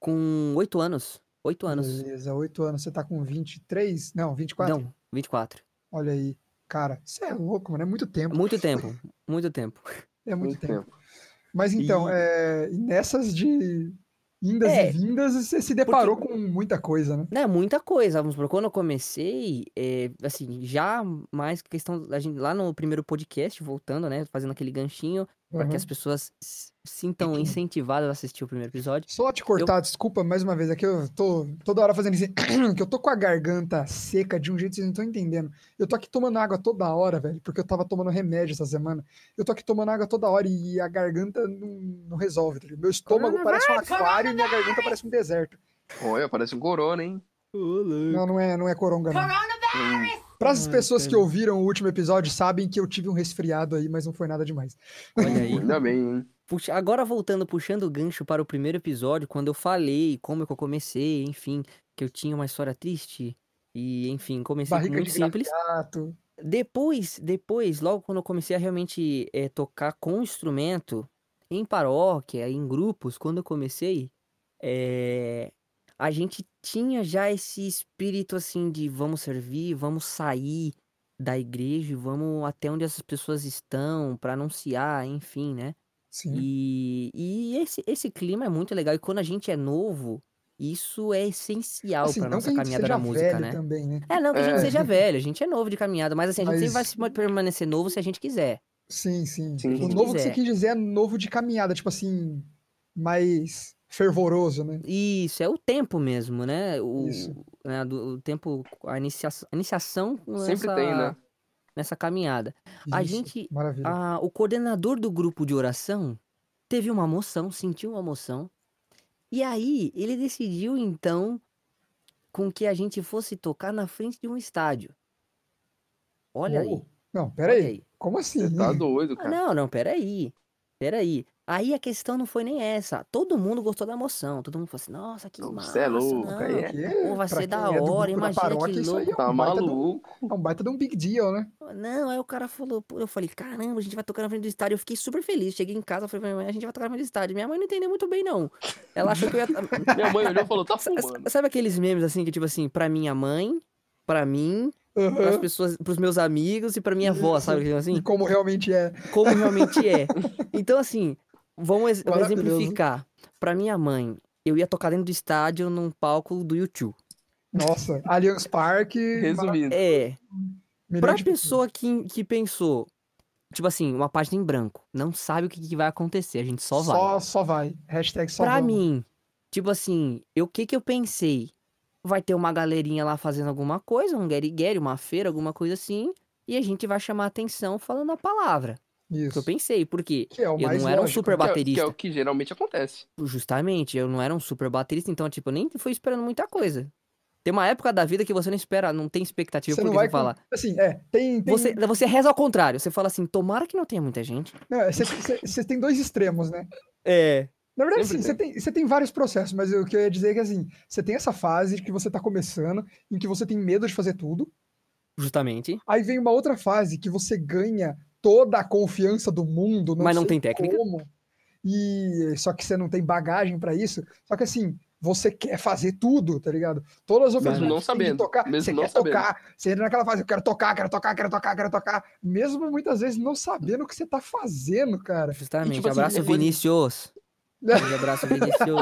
Com oito anos. Oito anos. Beleza, oito anos. Você tá com 23? Não, 24? Não, 24. Olha aí. Cara, você é louco, mano. É muito tempo. Muito (laughs) tempo. Muito tempo. É muito, muito tempo. tempo. Mas então, E- é, e nessas de indas É, e vindas, você se deparou com muita coisa, né? É muita coisa. Vamos por quando eu comecei, é, assim, já mais questão da gente lá no primeiro podcast, voltando, né, fazendo aquele ganchinho para que Uhum. as pessoas sintam incentivadas a assistir o primeiro episódio. Só te cortar, desculpa mais uma vez, é que eu tô toda hora fazendo isso, (clears throat) que eu tô com a garganta seca de um jeito que vocês não estão entendendo. Eu tô aqui tomando água toda hora, velho, porque eu tava tomando remédio essa semana. Eu tô aqui tomando água toda hora e a garganta não, não resolve, tá? Meu estômago parece um aquário e minha garganta parece um deserto. Olha, parece um corona, hein? Não, não é, não é coronga, não. Hum, Para as Ai, pessoas que ouviram o último episódio, sabem que eu tive um resfriado aí, mas não foi nada demais. Olha aí. ainda bem, hein? Puxa, agora voltando, puxando o gancho para o primeiro episódio, quando eu falei como que eu comecei, enfim, que eu tinha uma história triste e, enfim, comecei com Barriga muito de simples. gato. Depois, depois, logo quando eu comecei a realmente eh, tocar com instrumento, em paróquia, em grupos, quando eu comecei, eh, a gente tinha já esse espírito assim de vamos servir, vamos sair da igreja, e vamos até onde essas pessoas estão para anunciar, enfim, né? Sim. E, e esse, esse clima é muito legal. E quando a gente é novo, isso é essencial Assim, para não nossa caminhada na música, velho né? também, né? É, não que a gente É. seja velho, a gente é novo de caminhada, mas assim, a gente sempre vai Mas- se permanecer novo se a gente quiser. Sim, sim. Sim. O Se novo que você quiser. quis dizer é novo de caminhada, tipo assim, mais fervoroso, né? Isso, é o tempo mesmo, né? O, Isso. né, do, o tempo, a iniciação, a iniciação Sempre nessa, tem, né? nessa caminhada. A Isso, gente- Maravilha. Ah, o coordenador do grupo de oração teve uma moção, sentiu uma moção, e aí ele decidiu então com que a gente fosse tocar na frente de um estádio. Olha aí, Uou. Não, olha pera aí. aí. Como assim? Você tá doido, Ah, cara. não, não, peraí. Peraí. Aí a questão não foi nem essa. Todo mundo gostou da moção. Todo mundo falou assim, nossa, que massa. Você é louco, não. aí é. Pô, vai Pra ser da é hora, da imagina que paróquia, isso aí é louco. Tá um baita de um- maluco. É um baita de um big deal, né? Não, aí o cara falou, pô, eu falei, caramba, a gente vai tocar na frente do estádio. Eu fiquei super feliz. Cheguei em casa, falei pra minha mãe, a gente vai tocar na frente do estádio. Minha mãe não entendeu muito bem, não. Ela achou que eu ia. (laughs) Minha mãe olhou e falou, tá fumando. Sabe aqueles memes assim que, tipo assim, pra minha mãe, pra mim, Aham. pras pessoas, pros meus amigos e pra minha avó, sabe? Assim, E como realmente é. como realmente (laughs) é. Então, assim, vamos exemplificar. Pra minha mãe, eu ia tocar dentro do estádio num palco do YouTube. Nossa, Allianz Parque. Resumindo. É, milhão pra pessoa que, que pensou, tipo assim, uma página em branco, não sabe o que, que vai acontecer, a gente só vai. Só, só vai. Hashtag só Pra vamos. mim, tipo assim, eu- o que que eu pensei? Vai ter uma galerinha lá fazendo alguma coisa, um guerigueri, uma feira, alguma coisa assim, e a gente vai chamar atenção falando a palavra. Que eu Isso. pensei, porque Que é eu não era um super Que é, que baterista. é o que geralmente acontece. Justamente, eu não era um super baterista, então, tipo, eu nem fui esperando muita coisa. Tem uma época da vida que você não espera, não tem expectativa, Você não vai você fala. com... Assim, é, tem... tem... Você, você reza ao contrário, você fala assim, tomara que não tenha muita gente. É, você, tem dois extremos, né? É. Na verdade, sim, você tem, você tem vários processos, mas o que eu ia dizer é que, assim, você tem essa fase que você tá começando, em que você tem medo de fazer tudo, Justamente. aí vem uma outra fase que você ganha toda a confiança do mundo, não Mas não tem técnica. como, e só que você não tem bagagem pra isso, só que assim, você quer fazer tudo, tá ligado? Todas as Mesmo opções não sabendo, tocar, mesmo você não quer sabendo. tocar, você entra naquela fase, eu quero tocar, quero tocar, quero tocar, quero tocar, mesmo muitas vezes não sabendo o que você tá fazendo, cara. Justamente. tipo assim, abraço, coisa- Vinícius. (laughs) Grande abraço, Vinícius.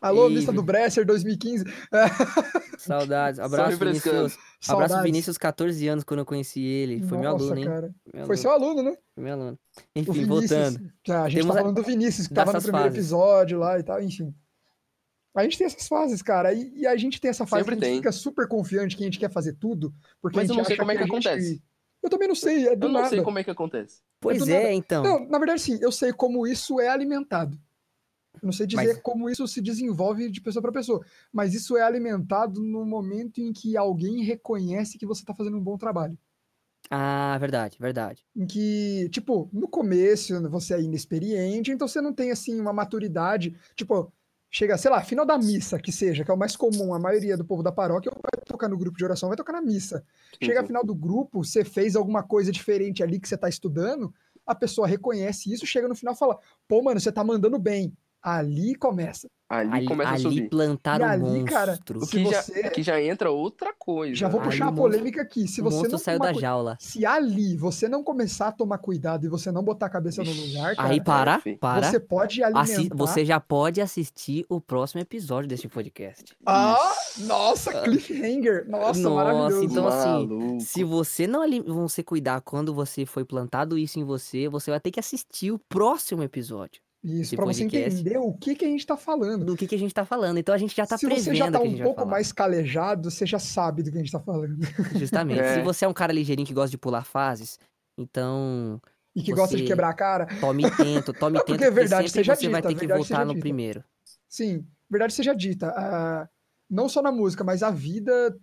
Alô, E- lista do Bresser 2015. (laughs) Saudades. Abraço, refrescando. Vinícius. Abraço, Saudades. Vinícius, 14 anos quando eu conheci ele. Foi meu Nossa, aluno, hein? cara. Meu Foi aluno, seu aluno, né? foi meu aluno. Enfim, Vinícius. voltando. que a gente Temos tá a- falando do Vinícius, que tava no primeiro fases. episódio lá e tal, enfim. A gente tem essas fases, cara. E, e a gente tem essa fase Sempre que a gente tem. fica super confiante que a gente quer fazer tudo. Porque Mas a eu gente não sei como é que a gente- acontece. Eu também não sei, é do Eu não nada. sei como é que acontece. Pois é, nada. então. Não, na verdade, sim, eu sei como isso é alimentado. Eu não sei dizer Mas- como isso se desenvolve de pessoa para pessoa, mas isso é alimentado no momento em que alguém reconhece que você está fazendo um bom trabalho. Ah, verdade, verdade. em que, tipo, no começo você é inexperiente, então você não tem, assim, uma maturidade, tipo, chega, sei lá, final da missa, que seja, que é o mais comum, a maioria do povo da paróquia vai tocar no grupo de oração, vai tocar na missa. Chega Uhum. final do grupo, você fez alguma coisa diferente ali que você tá estudando, a pessoa reconhece isso, chega no final e fala, pô, mano, você tá mandando bem. Ali começa. Ali, Ali, começa a ali subir. plantaram E ali, monstro. cara, O que, já, você- que já entra outra coisa. Já vou Ali puxar o a monstro- polêmica aqui. Se o você monstro não saiu da cui- jaula. Se ali você não começar a tomar cuidado e você não botar a cabeça no lugar, cara, Aí para, fi. para. você pode alimentar. Assi- você já pode assistir o próximo episódio deste podcast. Ah, nossa, cliffhanger. Nossa, Nossa, maravilhoso. então, assim, Maluco. Se você não ali você cuidar quando você foi plantado isso em você, você vai ter que assistir o próximo episódio. Isso, pra você entender o que, que a gente tá falando. Do que, que a gente tá falando. Então a gente já tá Se prevendo você já tá a um vai pouco mais calejado, você já sabe do que a gente tá falando. (laughs) Justamente. É. Se você é um cara ligeirinho que gosta de pular fases, então E que gosta de quebrar a cara. tome (laughs) tento, tome tento, porque é verdade, seja você vai dita, ter que voltar no dita. primeiro. Sim, verdade seja dita. ah, não só na música, mas a vida,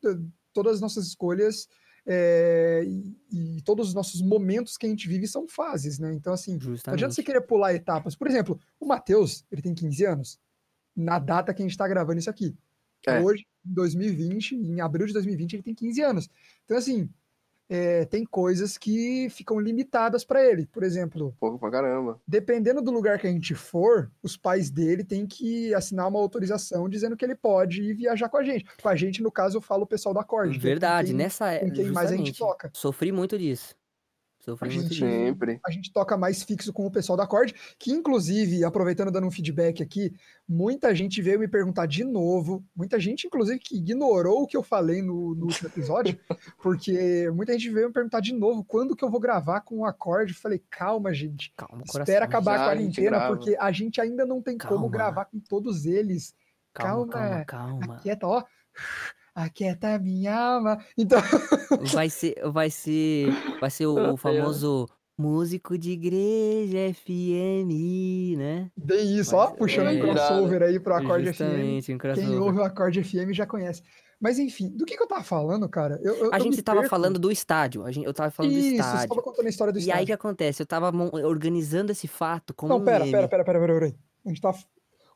todas as nossas escolhas é, e, e todos os nossos momentos que a gente vive são fases, né? Então, assim, Não adianta Justamente. você querer pular etapas. Por exemplo, o Matheus, ele tem 15 anos. Na data que a gente tá gravando isso aqui. É. Hoje, em 2020, em abril de 2020, ele tem 15 anos. Então, assim, é, tem coisas que ficam limitadas para ele. Por exemplo, Pouco pra caramba. dependendo do lugar que a gente for, os pais dele têm que assinar uma autorização dizendo que ele pode ir viajar com a gente. Com a gente, no caso, eu falo o pessoal do acorde. que é Verdade, quem- nessa é quem mais a gente toca. Sofri muito disso. Sofri A gente- disso. Sempre. a gente toca mais fixo com o pessoal da Acorde, que inclusive, aproveitando dando um feedback aqui, muita gente veio me perguntar de novo, muita gente inclusive que ignorou o que eu falei no, no último episódio, (laughs) porque muita gente veio me perguntar de novo quando que eu vou gravar com o Acorde. Falei, calma, gente, Calma, coração. espera acabar Já a a quarentena, grava. porque a gente ainda não tem como Calma. gravar com todos eles. Calma, calma. calma, calma. Aquieta, ó. Aquieta minha alma. Então, (laughs) Vai ser, vai ser, vai ser o, o famoso músico de igreja FM, né? bem isso, ó, Mas- puxando é, um crossover aí pro Acorde FM. Justamente, um Quem crossover. ouve o Acorde FM já conhece. Mas enfim, do que, que eu tava falando, cara? Eu, eu- A gente tava perco. falando do estádio. A gente, eu tava falando do Isso, você estádio. tava contando a história do E aí o estádio. que acontece? Eu tava organizando esse fato como Não, um pera, meme. pera, pera, pera, pera, pera. A gente tá...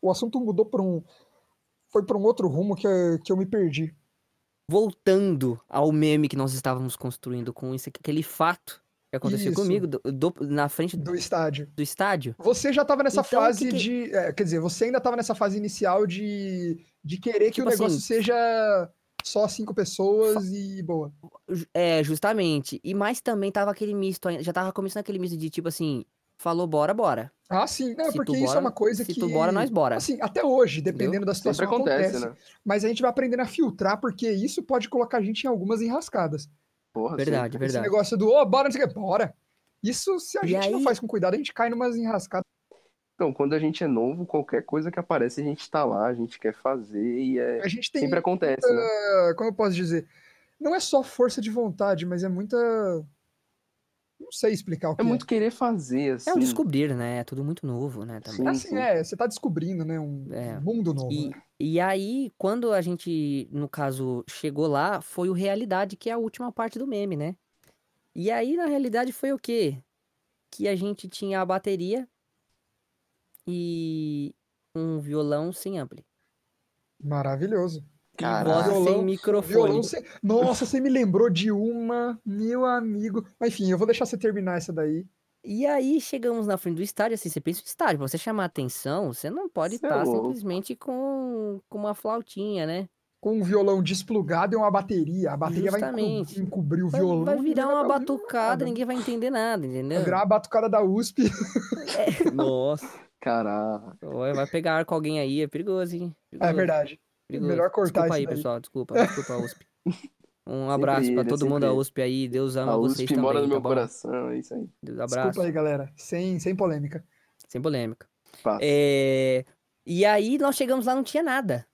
O assunto mudou pra um... Foi pra um outro rumo que, eu- que eu me perdi. Voltando ao meme que nós estávamos construindo com isso, aquele fato que aconteceu Isso. comigo do- do- na frente do, Do estádio. do estádio. Você já tava nessa Então, fase que que- de... é, quer dizer, você ainda tava nessa fase inicial de, de querer que Tipo o negócio assim- seja só cinco pessoas e boa. É, justamente. E mais também tava aquele misto, ainda- já tava começando aquele misto de tipo assim, falou bora, bora. Ah, sim. Não, Se porque isso bora, é uma coisa se que... tu bora, nós bora. Assim, até hoje, Entendeu? dependendo da situação, Sempre acontece, acontece. né? Mas a gente vai aprendendo a filtrar, porque isso pode colocar a gente em algumas enrascadas. Porra, Verdade. Esse verdade. negócio do, ô, bora, não sei o que, bora. Isso, se a E gente não aí- faz com cuidado, a gente cai numas enrascadas. Então, quando a gente é novo, qualquer coisa que aparece, a gente tá lá, a gente quer fazer e é... A gente tem, sempre acontece, né? como eu posso dizer, não é só força de vontade, mas é muita... Não sei explicar o que É muito querer fazer, assim. É um descobrir, né? É tudo muito novo, né? Também. Sim, Assim, sim. é, você tá descobrindo, né, um É. mundo novo. E, né? e aí, quando a gente, no caso, chegou lá, foi o realidade, que é a última parte do meme, né? E aí, na realidade, foi o quê? Que a gente tinha a bateria e um violão sem ampli. Maravilhoso. Voz Violão- sem microfone. Violão sem... Nossa, você me lembrou de uma, meu amigo. Mas enfim, eu vou deixar você terminar essa daí. E aí chegamos na frente do estádio, assim, você pensa no estádio, pra você chamar atenção, você não pode é estar louco. simplesmente com, com uma flautinha, né? Com um violão desplugado e uma bateria. A bateria vai Justamente. encobrir o Vai, violão. vai virar uma tá ouvindo batucada, ninguém vai entender nada, entendeu? Vai virar uma batucada da USP. Nossa, Caraca. Vai pegar ar com alguém aí, é perigoso, hein? É Perigoso, verdade. Perigoso. melhor cortar Desculpa aí, daí. pessoal, desculpa, (laughs) desculpa, USP. Um abraço pra ele, todo mundo da. USP aí, Deus ama A vocês USP mora também, no meu tá bom? coração, é isso aí. Deus Desculpa abraço, aí, galera. Sem, sem polêmica. sem polêmica. É... E aí nós chegamos lá, não tinha nada.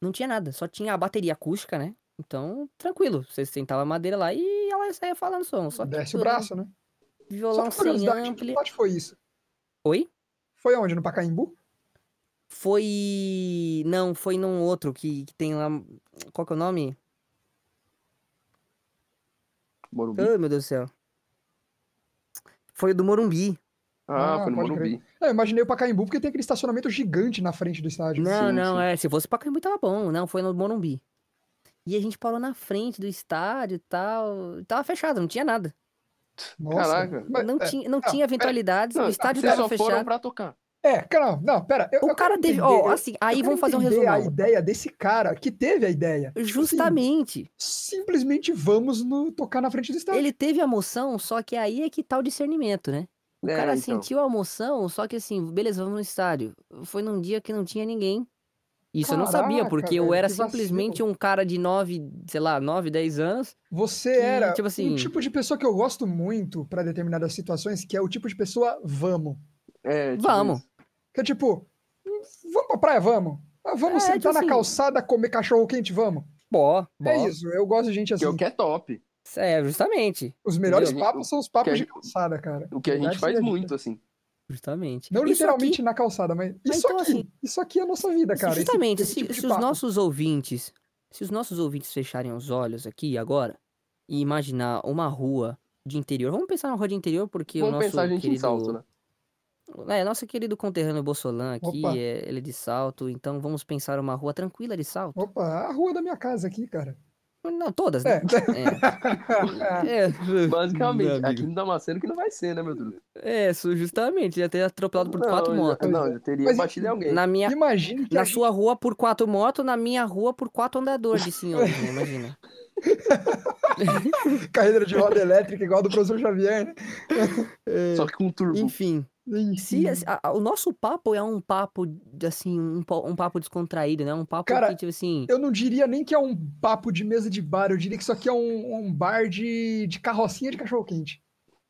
Não tinha nada, só tinha a bateria acústica, né? Então, tranquilo, você sentava a madeira lá e ela saía falando som. Só que Desce o braço, né? Só Violão por sem ampli. que onde foi isso? Oi? Foi onde? No Pacaembu? Foi. Não, foi num outro que, que tem lá. Qual que é o nome? Morumbi. Ai, meu Deus do céu. Foi o do Morumbi. Ah, Ah, foi no Morumbi. É, eu imaginei o Pacaembu porque tem aquele estacionamento gigante na frente do estádio. Não, Sim, não, sim. é. Se fosse pra Caimbu, tava bom. Não, foi no Morumbi. E a gente parou na frente do estádio e tal. Tava fechado, não tinha nada. Nossa. Caraca. Não é, tinha, não pera, tinha eventualidades, Não, o estádio vocês tava só foram fechado. pra tocar. É, cara, não, não, pera. eu- O eu cara teve. Ó, eu- assim, aí vamos fazer um entender a ideia desse cara que teve a ideia. Tipo assim, Justamente. simplesmente vamos no, tocar na frente do estádio. Ele teve a moção, só que aí é que tá o discernimento, né? O É, cara então. sentiu a moção, só que assim, beleza, vamos no estádio. Foi num dia que não tinha ninguém. Isso eu não sabia, Caraca, porque eu era simplesmente um cara de 9, sei lá, 9, 10 anos. Você que, era tipo um assim- tipo de pessoa que eu gosto muito pra determinadas situações, que é o tipo de pessoa vamos. É, tipo Vamos. isso. Que é tipo, "Hum, vamos pra praia, vamos. Ah, vamos É, sentar tipo na assim- calçada comer cachorro quente, vamos. Bó, bó. É isso, eu gosto de gente Que assim. é o que é top. É, justamente. Os melhores Entendeu? papos são os papos que de calçada, cara. O que a gente Verdade faz muito, assim. Justamente. Não Isso literalmente aqui- na calçada, mas Mas isso então, aqui, assim, isso aqui é a nossa vida, cara. esse- Justamente, esse se, tipo de se os nossos ouvintes, se os nossos ouvintes fecharem os olhos aqui agora e imaginar uma rua de interior, vamos pensar na rua de interior porque o Vamos nosso pensar a gente querido, em salto, né? É, nosso querido conterrâneo Bossolan aqui, Opa. é, ele é de Salto, então vamos pensar uma rua tranquila de Salto. Opa, a rua da minha casa aqui, cara. Não, todas, né? É. É. (laughs) É, Basicamente, aqui no Damasceno que não vai ser, né, meu Deus? É, justamente, ia ter atropelado por não, quatro já- motos. Não, já teria Mas batido em alguém. Na minha, Imagine que a na gente- sua rua por quatro motos, na minha rua por quatro andadores de senhores, né? Imagina. (laughs) carreira de roda elétrica igual a do professor Xavier, né? (laughs) Só que com turbo. Enfim, se a- a- o nosso papo é um papo, de, assim, um, um papo descontraído, né? Um papo Cara, que, tipo assim, Eu não diria nem que é um papo de mesa de bar, eu diria que isso aqui é um, um bar de, de carrocinha de cachorro-quente.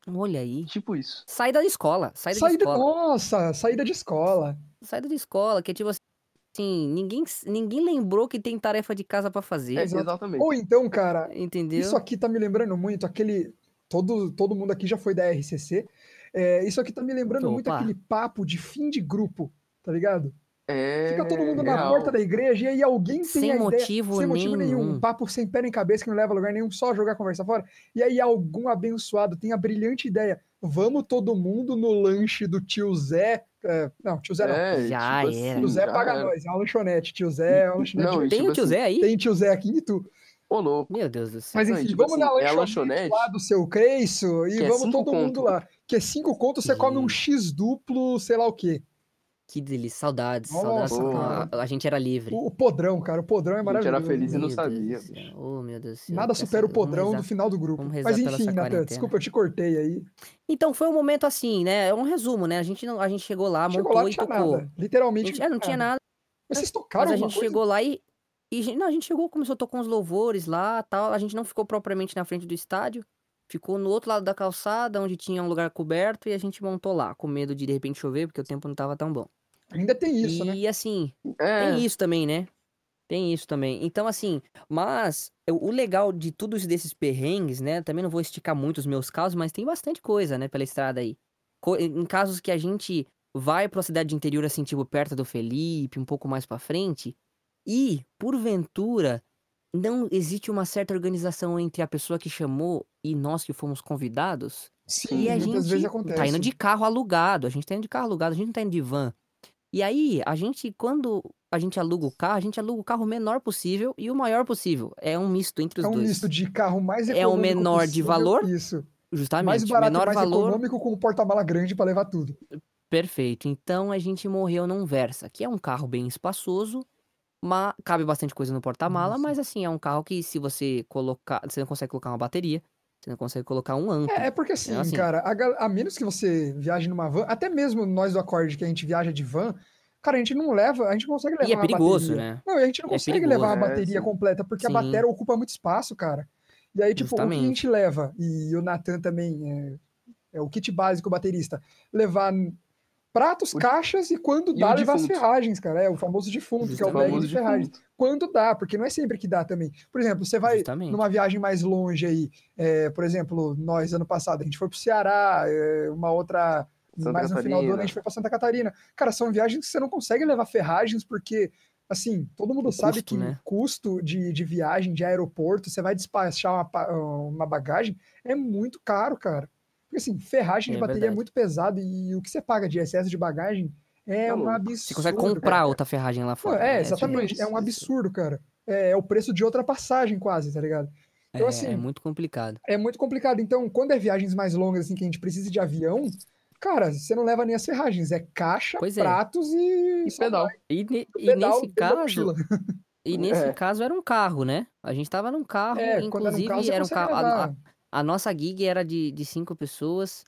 olha aí. Tipo isso. Saída da escola, saída de Saída, escola. nossa, saída de escola. Saída da escola, que é tipo assim, ninguém, ninguém lembrou que tem tarefa de casa pra É, fazer, exatamente. Ou então, cara, entendeu? isso aqui tá me lembrando muito aquele. Todo, todo mundo aqui já foi da RCC. É, isso aqui tá me lembrando muito Opa. aquele papo de fim de grupo, tá ligado? É. Fica todo mundo na real. porta da igreja e aí alguém tem Sem a ideia, motivo sem motivo nenhum, nenhum. um papo sem pé nem cabeça que não leva a lugar nenhum, só jogar a conversa fora. E aí algum abençoado tem a brilhante ideia, vamos todo mundo no lanche do tio Zé, é, não, tio Zé não, É, Já tipo era. assim, tio Zé já paga era. nós, é uma lanchonete, tio Zé é uma lanchonete. Não, e Tem tipo o tio assim, Zé aí? Tem tio Zé aqui em Itu. Ô, louco. Meu Deus do céu. Mas enfim, tipo vamos na assim, é a lanchonete, lanchonete lá do seu Creiço e é vamos todo mundo conto. lá. Que é cinco contos, você come um X duplo, sei lá o quê. Que delícia, saudades, Nossa, saudades. A, a gente era livre. O, o podrão, cara, o podrão é A gente era maravilhoso. feliz e não Meu sabia. Oh, meu Deus do céu. Nada supera o vamos podrão rezar. do final do grupo. vamos rezar Mas enfim, Natan, desculpa, eu te cortei aí. Então, foi um momento assim, né? É um resumo, né? A gente, não, a gente chegou lá, Chegou montou lá, não e tinha tocou. nada. Literalmente. A gente- é, não tinha nada, Mas vocês tocaram mas a gente coisa? chegou lá e, e. Não, a gente chegou, começou a tocar uns louvores lá tal. A gente não ficou propriamente na frente do estádio. Ficou no outro lado da calçada, onde tinha um lugar coberto, e a gente montou lá, com medo de de repente chover, porque o tempo não tava tão bom. Ainda tem isso, e né? assim, É, Tem isso também, né? Tem isso também. Então, assim, mas o o legal de todos desses perrengues, né? Também não vou esticar muito os meus casos, mas tem bastante coisa, né, pela estrada aí. Co- em casos que a gente vai pra cidade de interior, assim, tipo, perto do Felipe, um pouco mais pra frente, e, porventura, não existe uma certa organização entre a pessoa que chamou e nós que fomos convidados, Sim, e a muitas gente vezes acontece. tá indo de carro alugado, a gente tá indo de carro alugado, a gente não tá indo de van. E aí, a gente, quando a gente aluga o carro, a gente aluga o carro o menor possível e o maior possível. É um misto entre os É um dois. misto de carro mais É o econômico menor de possível, valor, Isso. Justamente. Mais barato menor mais valor, econômico com um porta-mala grande pra levar tudo. perfeito. Então a gente morreu num Versa, que é um carro bem espaçoso, mas cabe bastante coisa no porta-mala, Nossa. mas assim, é um carro que se você colocar, você não consegue colocar uma bateria, você não consegue colocar um amplo. É, é porque assim, assim. cara, a, a menos que você viaje numa van, até mesmo nós do Acorde que a gente viaja de van, cara, a gente não leva, a gente não consegue levar E é uma perigoso, bateria. né? Não, a gente não É consegue perigoso. levar uma É, bateria sim. completa, porque a Sim. bateria ocupa muito espaço, cara. E aí, tipo, o que a Justamente. gente leva, e o Natan também, é, é o kit básico baterista, levar pratos, O- caixas e quando dá, o levar as ferragens, cara. É o famoso defunto, que é o bag de ferragens. Quando dá, porque não é sempre que dá também. Por exemplo, você vai Justamente. numa viagem mais longe aí, é, por exemplo, nós ano passado, a gente foi pro Ceará, é, uma outra, Santa mais no final do ano a Catarina. gente foi pra Santa Catarina. Cara, são viagens que você não consegue levar ferragens, porque, assim, todo mundo O sabe custo, que né? custo de, de viagem, de aeroporto, você vai despachar uma, uma bagagem, é muito caro, cara. Porque assim, ferragem de É bateria é verdade. muito pesado e o que você paga de excesso de bagagem é Tá um absurdo. Você consegue cara. comprar outra ferragem lá Pô, fora. é, né? exatamente. tipo é um absurdo, cara. É, é o preço de outra passagem, quase, tá ligado? Então, É, assim, é muito complicado. é muito complicado. Então, quando é viagens mais longas, assim, que a gente precisa de avião, cara, você não leva nem as ferragens. É caixa, Pois é. pratos e. E pedal. E, ne- e Pedal nesse caso, e nesse É. caso era um carro, né? A gente tava num carro, É, quando é num inclusive carro, era um carro. a- a-. A nossa gig era de, de cinco pessoas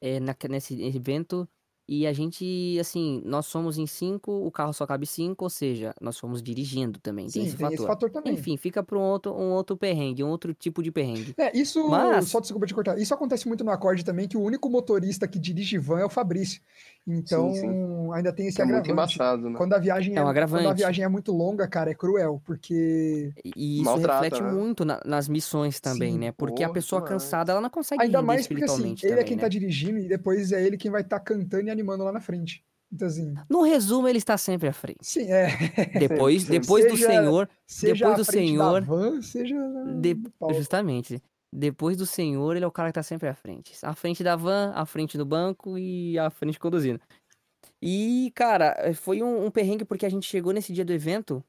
é, na- nesse evento. E a gente, assim, nós somos em cinco, o carro só cabe cinco, ou seja, nós fomos dirigindo também. tem Sim, esse tem fator. esse fator também. Enfim, fica para um outro, um outro perrengue, um outro tipo de perrengue. É, isso, Mas- só desculpa te cortar, isso acontece muito no acorde também, que o único motorista que dirige van é o Fabrício. Então, Sim, ainda tem esse É muito agravante. embaçado, né? Quando a viagem É um quando a agravante. viagem é muito longa, cara, é cruel, porque E isso Maltrata, reflete né? muito na- nas missões também, Sim, né? Porque a porra, pessoa demais. cansada, ela não consegue ainda render mais porque assim, espiritualmente ele é quem né? tá dirigindo e depois é ele quem vai estar cantando e animando lá na frente. Então assim, No resumo, ele está sempre à frente. sim, é, (laughs) Depois, depois do Seja- Senhor, seja Depois do senhor, van, seja de- justamente, depois do Senhor, ele é o cara que tá sempre à frente. À frente da van, à frente do banco e à frente conduzindo. E, cara, eh, foi um, um perrengue porque a gente chegou nesse dia do evento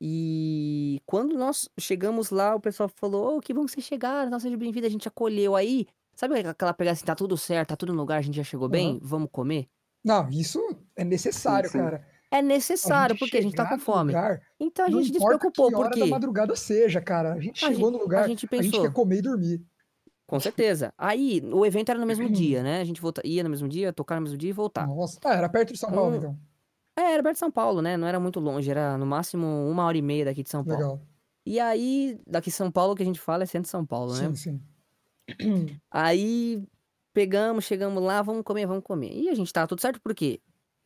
e quando nós chegamos lá, o pessoal falou: Ô, que bom que vocês chegaram, não, seja bem-vindo, a gente acolheu. Aí, sabe aquela pegada assim, tá tudo certo, tá tudo no lugar, a gente já chegou bem, Aham. vamos comer? Não, isso é necessário, sim. cara. É necessário, gente porque a gente tá com fome. lugar, Então a gente importa despreocupou, que hora por da madrugada seja, cara. A gente A chegou gente- no lugar, a gente a gente pensou. quer comer e dormir. Com certeza. Aí, o evento era no mesmo (clears throat) dia, né? A gente volta... ia no mesmo dia, tocar no mesmo dia e voltar. Nossa, ah, era perto de São Paulo, Um- então. É, era perto de São Paulo, né? Não era muito longe, era no máximo uma hora e meia daqui de São Paulo. Legal. E aí, daqui de São Paulo, que a gente fala é centro de São Paulo, né? Sim, sim. Aí, pegamos, chegamos lá, vamos comer, vamos comer. E a gente tava tudo certo, porque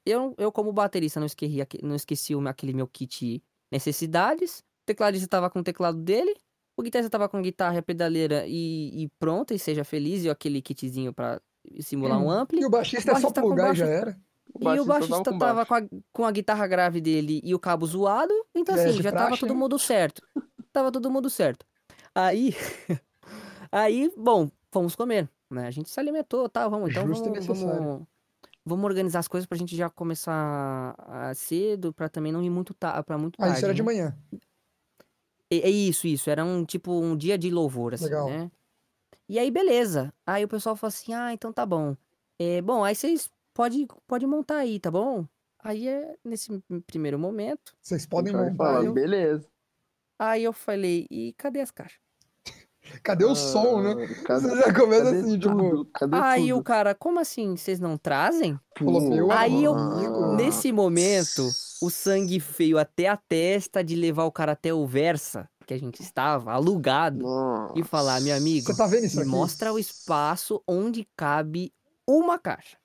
eu, eu como baterista, não esqueci, não esqueci o aquele meu kit necessidades. O tecladista tava com o teclado dele. O guitarrista tava com a guitarra e a pedaleira e, e pronto, e seja feliz. E aquele kitzinho pra simular um ampli. E o baixista é só baixista com plugar e já baixo- era. E o baixista com tava baixo. com a, com a guitarra grave dele e o cabo zoado, então É, assim, já tava praxe, todo né? mundo certo. Tava todo mundo certo. Aí, (laughs) aí, bom, fomos comer, né? A gente se alimentou, tá? Vamos, então Justo vamos, vamos, vamos organizar as coisas pra gente já começar ah, cedo, pra também não ir muito ta para muito Ah, tarde, isso era de né? manhã. É, é isso, isso. Era um tipo um dia de louvor, assim, Legal. né? E aí, beleza. Aí o pessoal falou assim: ah, então tá bom. É, bom, aí vocês podem pode montar aí, tá bom? Aí é nesse primeiro momento. Vocês podem Vai montar. falar, eu- beleza. Aí eu falei: e cadê as caixas? Cadê o som, né? Ah, Cadê, Você já começa cadê assim, tudo? tipo. Cadê Aí o tudo? cara, como assim? Vocês não trazem? Meu Aí eu-. Nesse momento, o sangue feio até a testa de levar o cara até o Versa, que a gente estava, alugado, Nossa. e falar: meu amigo, Você tá vendo isso me aqui? mostra o espaço onde cabe uma caixa.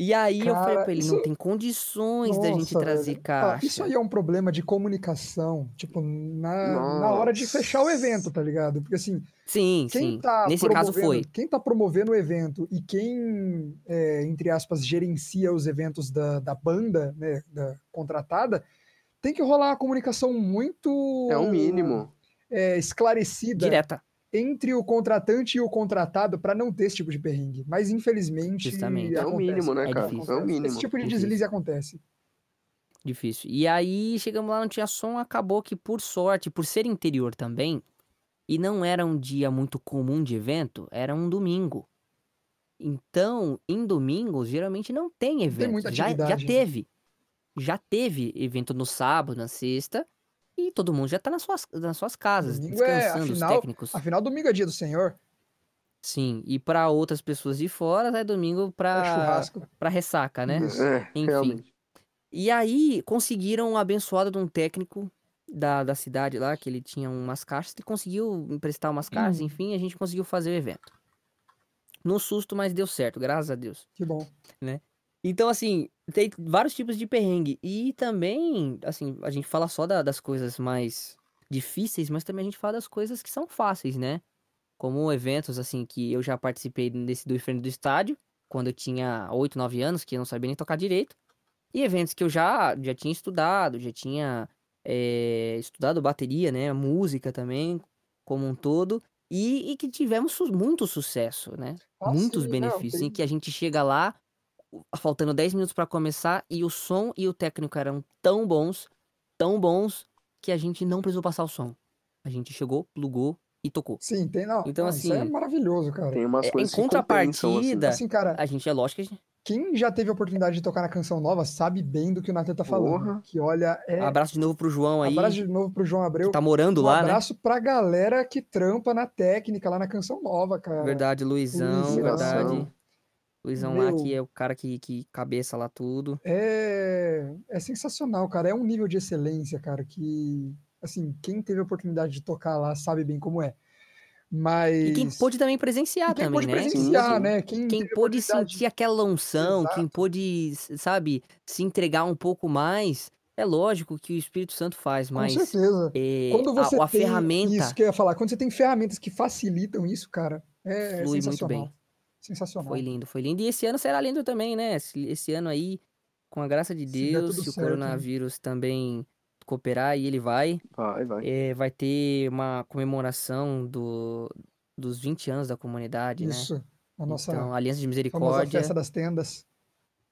E aí eu falei Cara, pra ele, isso- não tem condições da gente Nossa, trazer velho. Ah, caixa. isso aí é um problema de comunicação, tipo, na, na hora de Nossa. fechar o evento, tá ligado? Porque assim, Sim, quem sim. tá Nesse caso promovendo, foi. quem tá promovendo o evento e quem, é, entre aspas, gerencia os eventos da, da banda, né, da contratada, tem que rolar uma comunicação muito É o mínimo. é, esclarecida Direta. Entre o contratante e o contratado para não ter esse tipo de perrengue. Mas infelizmente Justamente. É o acontece. mínimo, né, É cara? difícil. É o mínimo. Esse tipo de Difícil. deslize acontece. Difícil. E aí chegamos lá, não tinha som, acabou que, por sorte, por ser interior também, e não era um dia muito comum de evento, era um domingo. Então, em domingos, geralmente não tem evento. muita já, já né? teve. Já teve evento no sábado, na sexta, e todo mundo já tá nas suas, nas suas casas, Domingo é, descansando, os afinal- técnicos. Afinal, domingo é dia do Senhor, Sim, e para outras pessoas de fora, é domingo é pra, churrasco. pra ressaca, né? Isso. É, Enfim. realmente. E aí conseguiram um abençoado de um técnico da, da cidade lá, que ele tinha umas caixas, ele conseguiu emprestar umas caixas, Uhum. enfim, a gente conseguiu fazer o evento. No susto, mas deu certo, graças a Deus. Que bom. Então, assim, tem vários tipos de perrengue. E também, assim, a gente fala só da- das coisas mais difíceis, mas também a gente fala das coisas que são fáceis, né? Como eventos, assim, que eu já participei desse do frente do estádio, quando eu tinha 8, 9 anos, que eu não sabia nem tocar direito. E eventos que eu já, já tinha estudado, já tinha eh, estudado bateria, né? Música também, como um todo. E, e que tivemos su- muito sucesso, né? Ah, Muitos sim, não, benefícios. Em tem- que a gente chega lá, faltando 10 minutos pra começar, e o som e o técnico eram tão bons, tão bons, que a gente não precisou passar o som. A gente chegou, plugou e tocou. Sim, tem não. Então, não, Isso é assim, maravilhoso, cara. Tem umas É, coisas em que compensam, assim. contrapartida, Assim, cara, a gente é lógico que a gente... quem já teve a oportunidade de tocar na canção nova sabe bem do que o Nathan tá falando. Porra. Que olha, é. Abraço de novo pro João aí, abraço de novo pro João Abreu. que tá morando um lá, né? abraço pra galera que trampa na técnica lá na canção nova, cara. Verdade, Luizão, Luizão. verdade. Luizão lá, Meu. que é o cara que, que cabeça lá tudo. É, é sensacional, cara. É um nível de excelência, cara, que, assim, quem teve a oportunidade de tocar lá sabe bem como é. Mas. E quem pôde também presenciar quem também, pôde né? presenciar, sim. né? Quem, Quem a pôde sentir aquela unção, quem Exato. pôde, s- sabe, se entregar um pouco mais. É lógico que o Espírito Santo faz, Com mas certeza. é, Quando a, você a tem ferramenta isso que eu ia falar, quando você tem ferramentas que facilitam isso, cara, é, flui muito bem. Sensacional. Foi lindo, foi lindo. E esse ano será lindo também, né? Esse, esse ano aí, com a graça de Se Deus, tudo se o certo, né? coronavírus também cooperar, e ele vai, Vai, vai. é, vai ter uma comemoração do, dos 20 anos da comunidade, né? Isso. A nossa Então, Aliança de Misericórdia, festa das tendas.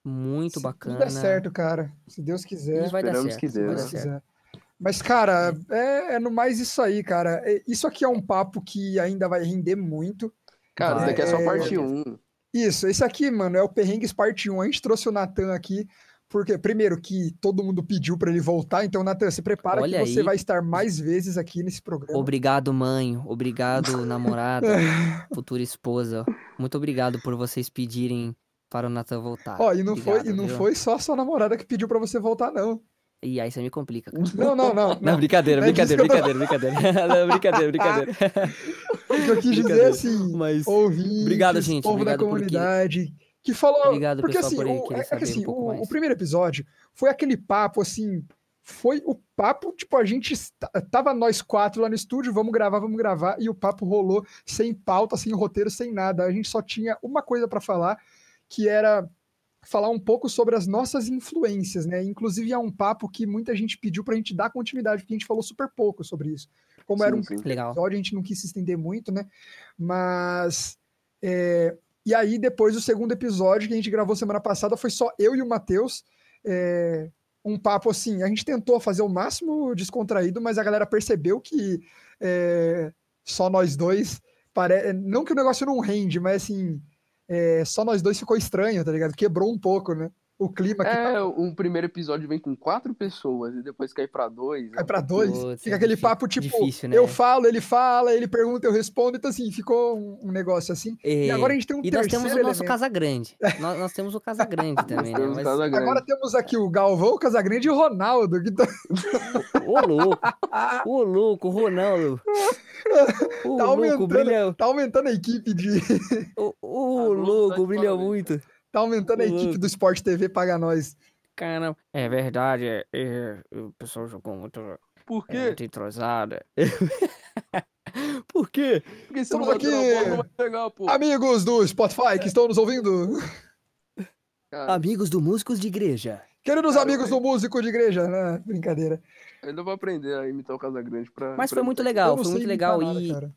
muito Se tudo bacana. der certo, cara. Se Deus quiser. E vai dar Esperamos certo, que vai né? dar Deus certo. quiser. Mas, cara, é, é no mais isso aí, cara. É- Isso aqui é um papo que ainda vai render muito. Cara, isso daqui é só é- parte 1. Isso, esse aqui, mano, é o Perrengues Parte 1. A gente trouxe o Natan aqui, porque, primeiro, que todo mundo pediu pra ele voltar. Então, Natan, se prepara Olha que você aí. vai estar mais vezes aqui nesse programa. Obrigado, mãe. Obrigado, (laughs) namorada, (laughs) futura esposa. Muito obrigado por vocês pedirem para o Nathan voltar. Ó, e não, foi, e Obrigado, não viu? foi só a sua namorada que pediu pra você voltar, não. E aí você me complica, cara. Não, não, não. Não, não. brincadeira, não é brincadeira, tô- brincadeira, brincadeira. (laughs) Não, brincadeira, brincadeira. O que eu quis dizer Brincadeira. assim, Mas ouvintes, Obrigado, gente, povo obrigado da porque- comunidade, que falou... Obrigado, porque pessoal, assim, por o, é, é um assim, pouco o, o primeiro episódio foi aquele papo, assim, foi o papo, tipo, a gente tava nós quatro lá no estúdio, vamos gravar, vamos gravar, e o papo rolou sem pauta, sem roteiro, sem nada. A gente só tinha uma coisa pra falar, que era falar um pouco sobre as nossas influências, né? Inclusive é um papo que muita gente pediu pra gente dar continuidade, porque a gente falou super pouco sobre isso. Como era um Sim, sim. Legal. episódio, a gente não quis se estender muito, né? Mas. é, E aí, depois, o segundo episódio que a gente gravou semana passada foi só eu e o Matheus. é, Um papo assim, a gente tentou fazer o máximo descontraído, mas a galera percebeu que é, só nós dois. Pare... Não que o negócio não rende, mas assim. É, Só nós dois ficou estranho, tá ligado? Quebrou um pouco, né? O clima que É, um primeiro episódio vem com quatro pessoas e depois cai pra dois. Cai pra dois, Putz, fica é aquele difí- papo tipo, difícil, né? eu falo, ele fala, ele pergunta, eu respondo, então assim, ficou um, negócio assim. E É, agora a gente tem um E nós terceiro temos o nosso elemento. Casa Grande. nós, nós temos o Casa (laughs) Grande também, né? Temos Mas, Casa Grande. Agora temos aqui o Galvão, o Casagrande e o Ronaldo. Que tá... ô louco, ô louco, Ronaldo. (laughs) Ô Tá louco, aumentando. brilha, tá aumentando a equipe de. ô, ô Ah, louco, velocidade brilha muito. Tá aumentando a equipe do Sport TV paga nós. Caramba. É verdade, é, é, o pessoal jogou muito, Por é, quê? muito entrosada. (laughs) Por quê? Porque se Estamos aqui. pô. Amigos do Spotify que estão nos ouvindo. Cara, Amigos do Músicos de Igreja. Queridos Cara, amigos do músico de igreja, né? Brincadeira. ainda vou aprender a imitar o Casagrande pra. Mas pra foi muito legal, foi muito legal. nada, e, cara.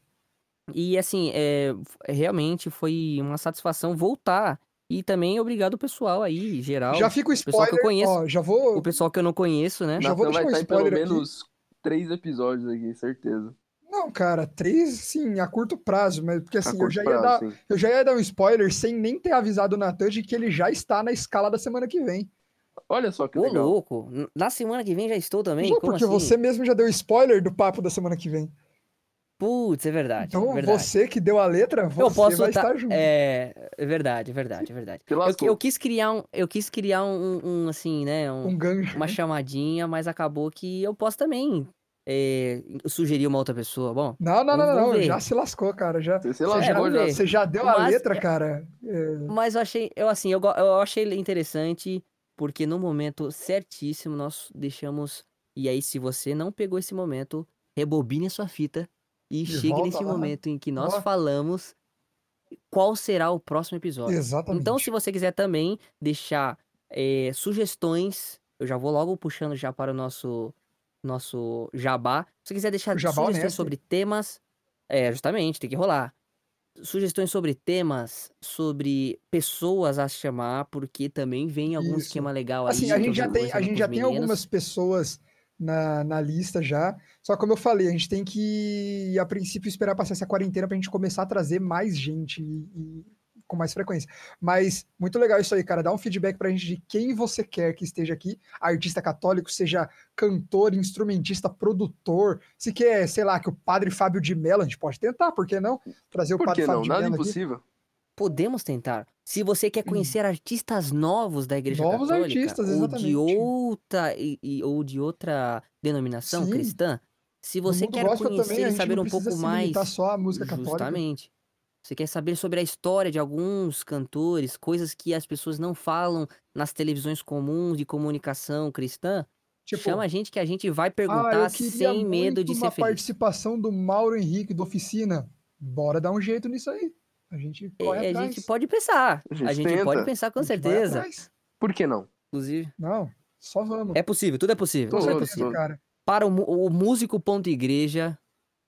e assim, é, realmente foi uma satisfação voltar. E também obrigado ao pessoal aí, geral. Já fica o pessoal que eu spoiler. conheço. Ó, já vou. O pessoal que eu não conheço, né? Já vou deixar vai um estar em pelo spoiler aqui. menos três episódios aqui, certeza. Não, cara, três, sim, a curto prazo, mas porque assim, eu já, ia prazo, dar, eu já ia dar um spoiler sem nem ter avisado o Natan de que ele já está na escala da semana que vem. Olha só que Ô, legal. louco. Na semana que vem já estou também? Não, Como porque assim? você mesmo já deu spoiler do papo da semana que vem. Putz, é verdade. Então, é verdade. você que deu a letra, você eu posso vai tá- estar junto. É, é verdade, é verdade, é verdade. Eu, lascou. eu quis criar um, eu quis criar um, um, assim, né, um- Um gancho. uma chamadinha, mas acabou que eu posso também é, sugerir uma outra pessoa. Bom, Não, não, não, não, ver. já se lascou, cara. Já, Você se você, É, já, lascou você já deu a Mas- letra, cara. É, mas eu achei, eu assim, eu, eu achei interessante porque no momento certíssimo nós deixamos e aí se você não pegou esse momento, rebobine a sua fita e chegue volta nesse lá. momento em que nós falamos qual será o próximo episódio. exatamente. Então, se você quiser também deixar eh, sugestões, eu já vou logo puxando já para o nosso nosso jabá. Se você quiser deixar sugestões honesto. sobre temas, É, justamente, tem que rolar. Sugestões sobre temas, sobre pessoas a chamar, porque também vem algum Isso. esquema legal aí. Assim, a que eu gente já tem, a gente já tem meninos. algumas pessoas na, na lista já. Só como eu falei, a gente tem que, a princípio, esperar passar essa quarentena pra gente começar a trazer mais gente e- e com mais frequência. Mas muito legal isso aí, cara. Dá um feedback pra gente de quem você quer que esteja aqui. Artista católico, seja cantor, instrumentista, produtor. Se quer, sei lá, que o padre Fábio de Mello, a gente pode tentar, por que não? Trazer o Por padre não? Fábio de Nada Mello aqui. Podemos tentar. Se você quer conhecer artistas novos da Igreja Hum. Novos Católica, artistas, ou de outra e, e- ou de outra denominação Sim. cristã, se você quer conhecer a e saber um pouco mais, só à música católica. justamente. Você quer saber sobre a história de alguns cantores, coisas que as pessoas não falam nas televisões comuns de comunicação cristã? Tipo, Chama a gente que a gente vai Ah, perguntar queria sem medo de uma ser feliz. participação do Mauro Henrique do Oficina. Bora dar um jeito nisso aí. A gente É, corre a gente pode pensar. A gente A gente pode pensar com certeza. Por que não? Inclusive, Não, só vamos. é possível, tudo é possível. Tudo é todos, possível. cara. Para o, o músico.igreja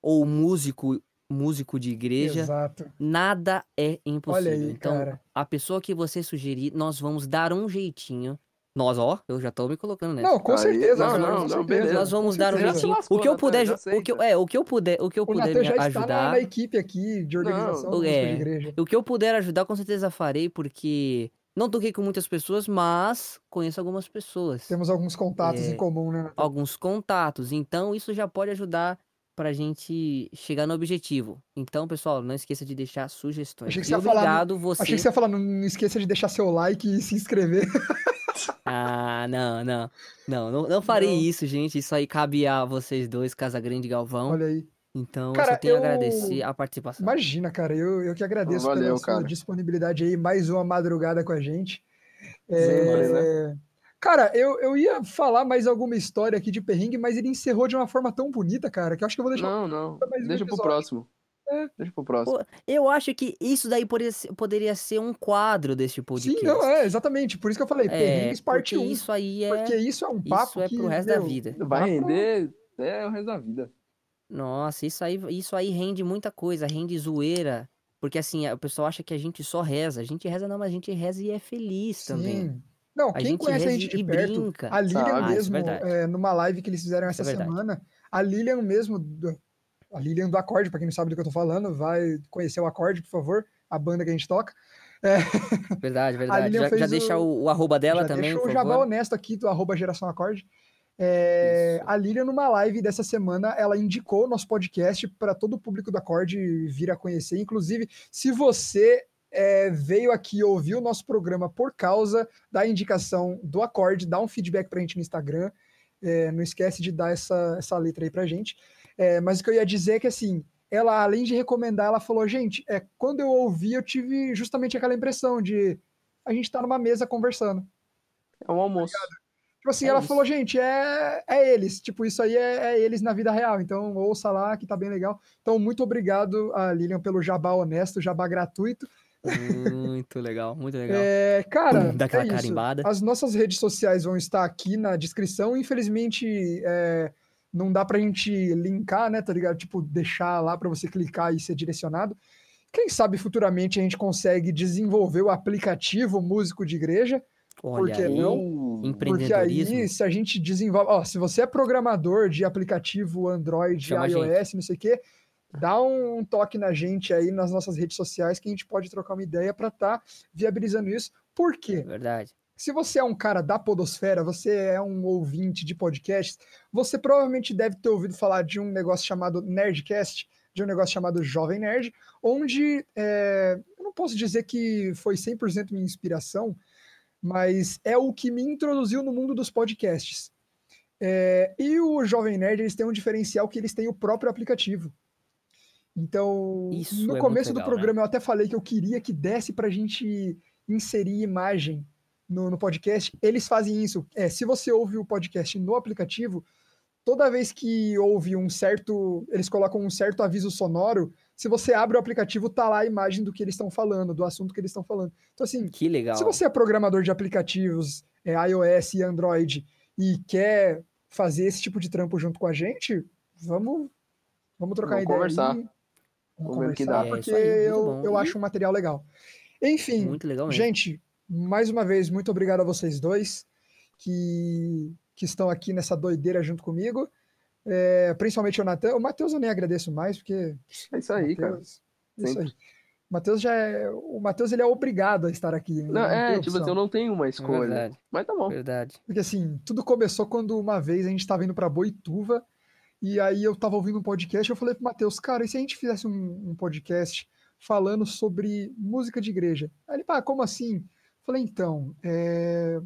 ou músico músico de igreja, Exato. nada é impossível. Olha aí, então, cara. a pessoa que você sugerir, nós vamos dar um jeitinho. Nós, ó, eu já tô me colocando nessa. Não, com Aí- certeza. não, não, não, beleza. nós vamos dar um jeitinho. lascou, O que eu Natan, puder, já ju- o que eu, aceita. é, o que eu puder, o que eu O puder me já está na, ajudar, na equipe aqui de organização Não, é. igreja. o que eu puder ajudar, com certeza farei, porque não toquei com muitas pessoas, mas conheço algumas pessoas. Temos alguns contatos É. em comum, né? Alguns contatos. Então, isso já pode ajudar pra gente chegar no objetivo. Então, pessoal, não esqueça de deixar sugestões. Achei que E você ia falar no- obrigado você. Achei que você ia falar, não, não esqueça de deixar seu like e se inscrever. (laughs) Ah, não, não. Não, não, não farei Não. isso, gente. Isso aí cabe a vocês dois, Casagrande e Galvão. Olha aí. Então, Cara, eu só tenho a eu- agradecer a participação. Imagina, cara, eu, eu que agradeço Valeu, pela sua cara. disponibilidade aí, mais uma madrugada com a gente. É, Cara, eu, eu ia falar mais alguma história aqui de perrengue, mas ele encerrou de uma forma tão bonita, cara, que eu acho que eu vou deixar. Não, não. mais um Deixa pro próximo. É. Deixa pro próximo. Eu acho que isso daí poderia ser, poderia ser um quadro deste podcast. Sim, não, é, exatamente. Por isso que eu falei, É, perrengues parte porque 1. isso aí é. Porque isso é um papo Isso é que, pro resto da meu, vida. Vai render até o resto da vida. Nossa, isso aí, isso aí rende muita coisa, rende zoeira. Porque assim, o pessoal acha que a gente só reza. A gente reza não, mas a gente reza e é feliz também. Sim. Não, A quem conhece a gente de perto, brinca. a Lilian Ah, isso é mesmo, verdade. é, numa live que eles fizeram Isso essa é semana, a Lilian mesmo, a Lilian do Acorde, pra quem não sabe do que eu tô falando, vai conhecer o Acorde, por favor, a banda que a gente toca. Verdade, (laughs) verdade. Lilian Já, já deixa o- o, arroba dela Já também, deixa por o jabá favor. honesto aqui do arroba geração acorde. É, a Lilian, numa live dessa semana, ela indicou o nosso podcast para todo o público do Acorde vir a conhecer. Inclusive, se você é, veio aqui e ouviu o nosso programa por causa da indicação do Acorde, dá um feedback para a gente no Instagram. É, não esquece de dar essa, essa letra aí pra gente. É, mas o que eu ia dizer é que, assim, ela, além de recomendar, ela falou, gente, é, quando eu ouvi, eu tive justamente aquela impressão de a gente tá numa mesa conversando. É um almoço. Tipo assim, É ela isso. falou, gente, é, é eles. Tipo, isso aí é, é eles na vida real. Então, ouça lá, que tá bem legal. Então, muito obrigado a Lilian pelo jabá honesto, jabá gratuito. Muito legal, muito legal. (laughs) É, cara, Dá aquela é isso. carimbada. As nossas redes sociais vão estar aqui na descrição. Infelizmente, é, não dá pra gente linkar, né, tá ligado? Tipo, deixar lá pra você clicar e ser direcionado. Quem sabe futuramente a gente consegue desenvolver o aplicativo Músico de Igreja. Olha que aí, não? Porque aí, se a gente desenvolve. Ó, se você é programador de aplicativo Android, Chama iOS, não sei o quê, dá um toque na gente aí nas nossas redes sociais que a gente pode trocar uma ideia para estar viabilizando isso. Por quê? Verdade. Se você é um cara da Podosfera, você é um ouvinte de podcasts, você provavelmente deve ter ouvido falar de um negócio chamado Nerdcast, de um negócio chamado Jovem Nerd, onde é, eu não posso dizer que foi 100% minha inspiração, mas é o que me introduziu no mundo dos podcasts. É, e o Jovem Nerd, eles têm um diferencial que eles têm o próprio aplicativo. Então, Isso no é começo do legal, né? programa eu até falei que eu queria que desse pra gente inserir imagem no, no podcast. Eles fazem isso. É, se você ouve o podcast no aplicativo, toda vez que ouve um certo. Eles colocam um certo aviso sonoro. Se você abre o aplicativo, tá lá a imagem do que eles estão falando, do assunto que eles estão falando. Então, assim, Que legal. se você é programador de aplicativos é, iOS e Android e quer fazer esse tipo de trampo junto com a gente, vamos, vamos trocar Vamos ideia conversar. aí. Vamos Vamos ver o que conversar, dá. É, porque muito eu, eu acho um material legal. Enfim, Muito legal mesmo. gente, mais uma vez, muito obrigado a vocês dois que, que estão aqui nessa doideira junto comigo. É, principalmente o Natan. O Matheus eu nem agradeço mais, porque. É isso aí, cara. Matheus, Isso aí. O Matheus já é. O Matheus ele é obrigado a estar aqui. Não, tem é, tipo assim, eu não tenho uma escolha. verdade. Mas tá bom. Verdade. Porque assim, tudo começou quando uma vez a gente tava indo pra Boituva e aí eu tava ouvindo um podcast e eu falei pro Matheus, cara, e se a gente fizesse um, um podcast falando sobre música de igreja? Aí ele, pá, como assim? Falei, então, é,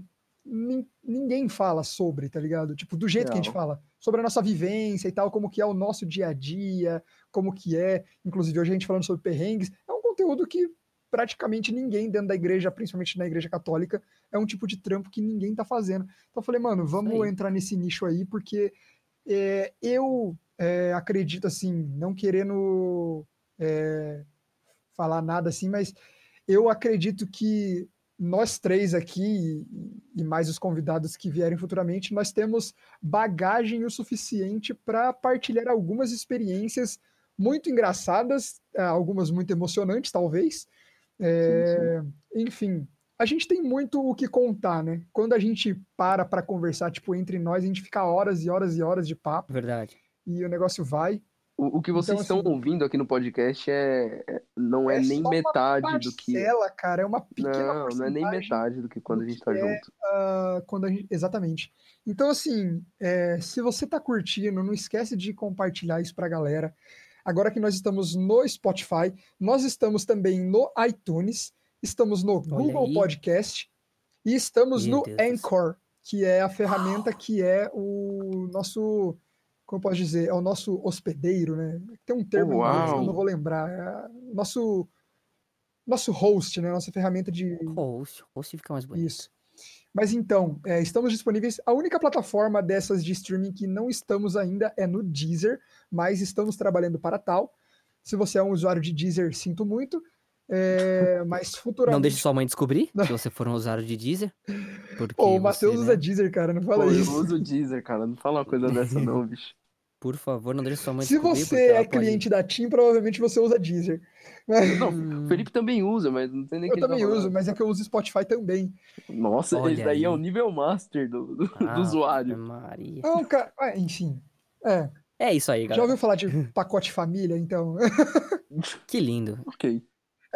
nin- ninguém fala sobre, tá ligado? Tipo, do jeito que a gente Não. fala, sobre a nossa vivência e tal, como que é o nosso dia a dia, como que é, inclusive hoje a gente falando sobre perrengues, é um conteúdo que praticamente ninguém dentro da igreja, principalmente na igreja católica, é um tipo de trampo que ninguém tá fazendo. Então eu falei, mano, vamos aí. entrar nesse nicho aí, porque é, eu é, acredito, assim, não querendo é, falar nada assim, mas eu acredito que nós três aqui, e mais os convidados que vierem futuramente, nós temos bagagem o suficiente para partilhar algumas experiências muito engraçadas, eh, algumas muito emocionantes, talvez. É, Enfim, a gente tem muito o que contar, né? Quando a gente para para conversar, tipo, entre nós, a gente fica horas e horas e horas de papo Verdade. e o negócio vai. O, o que vocês Então, estão assim, ouvindo aqui no podcast é, é- não é, nem só uma metade do que. parcela, cara, é uma pequena Não, não é nem metade do que quando a do gente que tá é junto. ah, quando a gente, exatamente. Então, assim, é, se você tá curtindo, não esquece de compartilhar isso pra galera. Agora que nós estamos no Spotify, nós estamos também no iTunes, estamos no Google aí. Podcast e estamos Meu no Deus. Anchor, que é a ferramenta que é o nosso, como eu posso dizer, é o nosso hospedeiro, né? Tem um termo inglês, eu não vou lembrar. É nosso, nosso host, né? Nossa ferramenta de, Host. Host fica mais bonito. isso. Mas então, é, estamos disponíveis. A única plataforma dessas de streaming que não estamos ainda é no Deezer, mas estamos trabalhando para tal. Se você é um usuário de Deezer, sinto muito. É, mas futuramente. Não deixe sua mãe descobrir se você for um usuário de Deezer. Porque Pô, o Matheus né, usa Deezer, cara, não fala Pô, eu isso. uso o Deezer, cara. Não fala uma coisa dessa, não, (laughs) bicho. Por favor, não deixe sua mãe Se você é pode- cliente da TIM, provavelmente você usa Deezer. Mas Não, (laughs) o Felipe também usa, mas não tem nem eu tá também uso, mas é que eu uso Spotify também. Nossa, Olha esse daí é o aí. nível master do, do, do Ave usuário. Maria. Não, cara, ah, enfim. É, É isso aí, já galera. ouviu falar de (laughs) pacote família, então? Que lindo. Ok.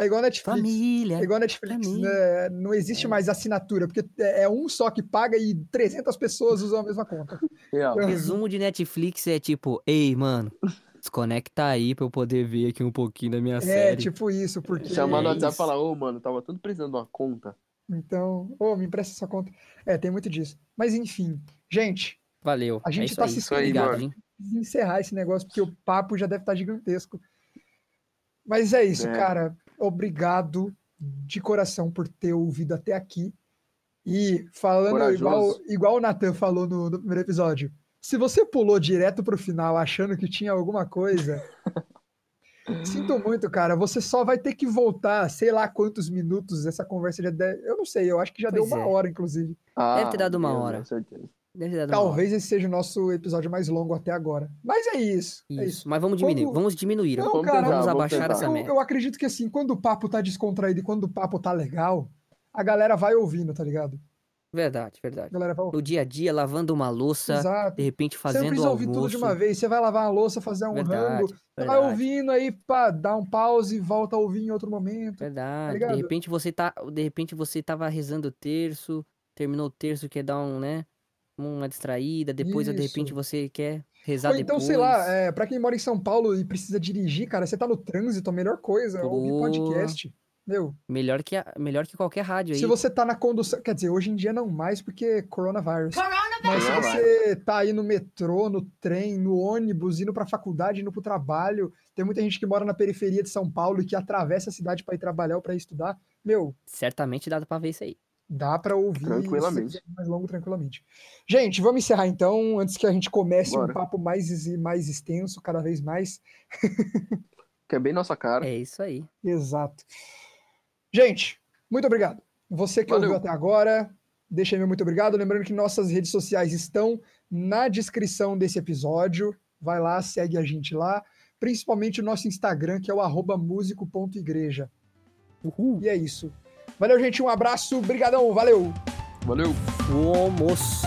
É igual Netflix. Família. É igual Netflix, Família. né? Não existe mais assinatura, porque é é um só que paga e 300 pessoas usam a mesma conta. (laughs) Real. O resumo de Netflix é tipo, ei, mano, desconecta aí pra eu poder ver aqui um pouquinho da minha É, série. tipo isso, porque. Chamar no É WhatsApp e falar, ô, mano, tava tudo precisando de uma conta. Então, ô, me empresta essa conta. É, tem muito disso. Mas enfim, gente, Valeu. A é gente isso tá aí. se preciso encerrar esse negócio, porque o papo já deve estar gigantesco. Mas é isso, É. cara. Obrigado de coração por ter ouvido até aqui. E falando Corajoso. igual, igual o Nathan falou no, no primeiro episódio, se você pulou direto pro final achando que tinha alguma coisa, (laughs) sinto muito, cara. Você só vai ter que voltar, sei lá quantos minutos essa conversa já deve. Eu não sei, eu acho que já deu Pois uma é. hora, inclusive. Deve ter dado uma hora. Com certeza. Deve ter dado uma hora. Talvez esse seja o nosso episódio mais longo até agora. Mas é isso. É Isso. isso. Mas vamos diminuir. Vamos- Vamos diminuir. Não, vamos, cara, vamos abaixar essa Eu, merda. eu acredito que assim, quando o papo tá descontraído e quando o papo tá legal, a galera vai ouvindo, tá ligado? Verdade, verdade. Galera vai. No dia a dia, lavando uma louça, Exato. de repente Você não fazendo precisa ouvir almoço. tudo de uma vez. Você vai lavar uma louça, fazer um Verdade, rango. Você vai ouvindo aí, pá, dá um pause e volta a ouvir em outro momento. Verdade. ligado? de repente você tá, de repente você tava rezando o terço, terminou o terço, quer dar um, né, uma distraída, depois de repente você quer rezar Ou então, depois. sei lá, é, pra quem mora em São Paulo e precisa dirigir, cara, você tá no trânsito, a melhor coisa é ouvir podcast. Meu, Melhor que a- melhor que qualquer rádio aí. se você tá na condução, quer dizer, hoje em dia não mais porque coronavírus. Mas se você tá aí no metrô, no trem, no ônibus, indo pra faculdade, indo pro trabalho, tem muita gente que mora na periferia de São Paulo e que atravessa a cidade pra ir trabalhar ou pra ir estudar. Meu, Certamente dá pra ver isso aí. Dá pra ouvir Tranquilamente. mais longo tranquilamente. Gente, vamos encerrar então, antes que a gente comece um Bora. papo mais e mais extenso, cada vez mais. (laughs) Que é bem nossa cara. É isso aí. Exato. Gente, muito obrigado. Você que Valeu. ouviu até agora, deixa aí meu muito obrigado. Lembrando que nossas redes sociais estão na descrição desse episódio. Vai lá, segue a gente lá. principalmente o nosso Instagram, que é o arroba músico.igreja. Uhul. E é isso. Valeu, gente. Um abraço. Brigadão. Valeu. Valeu. Vamos.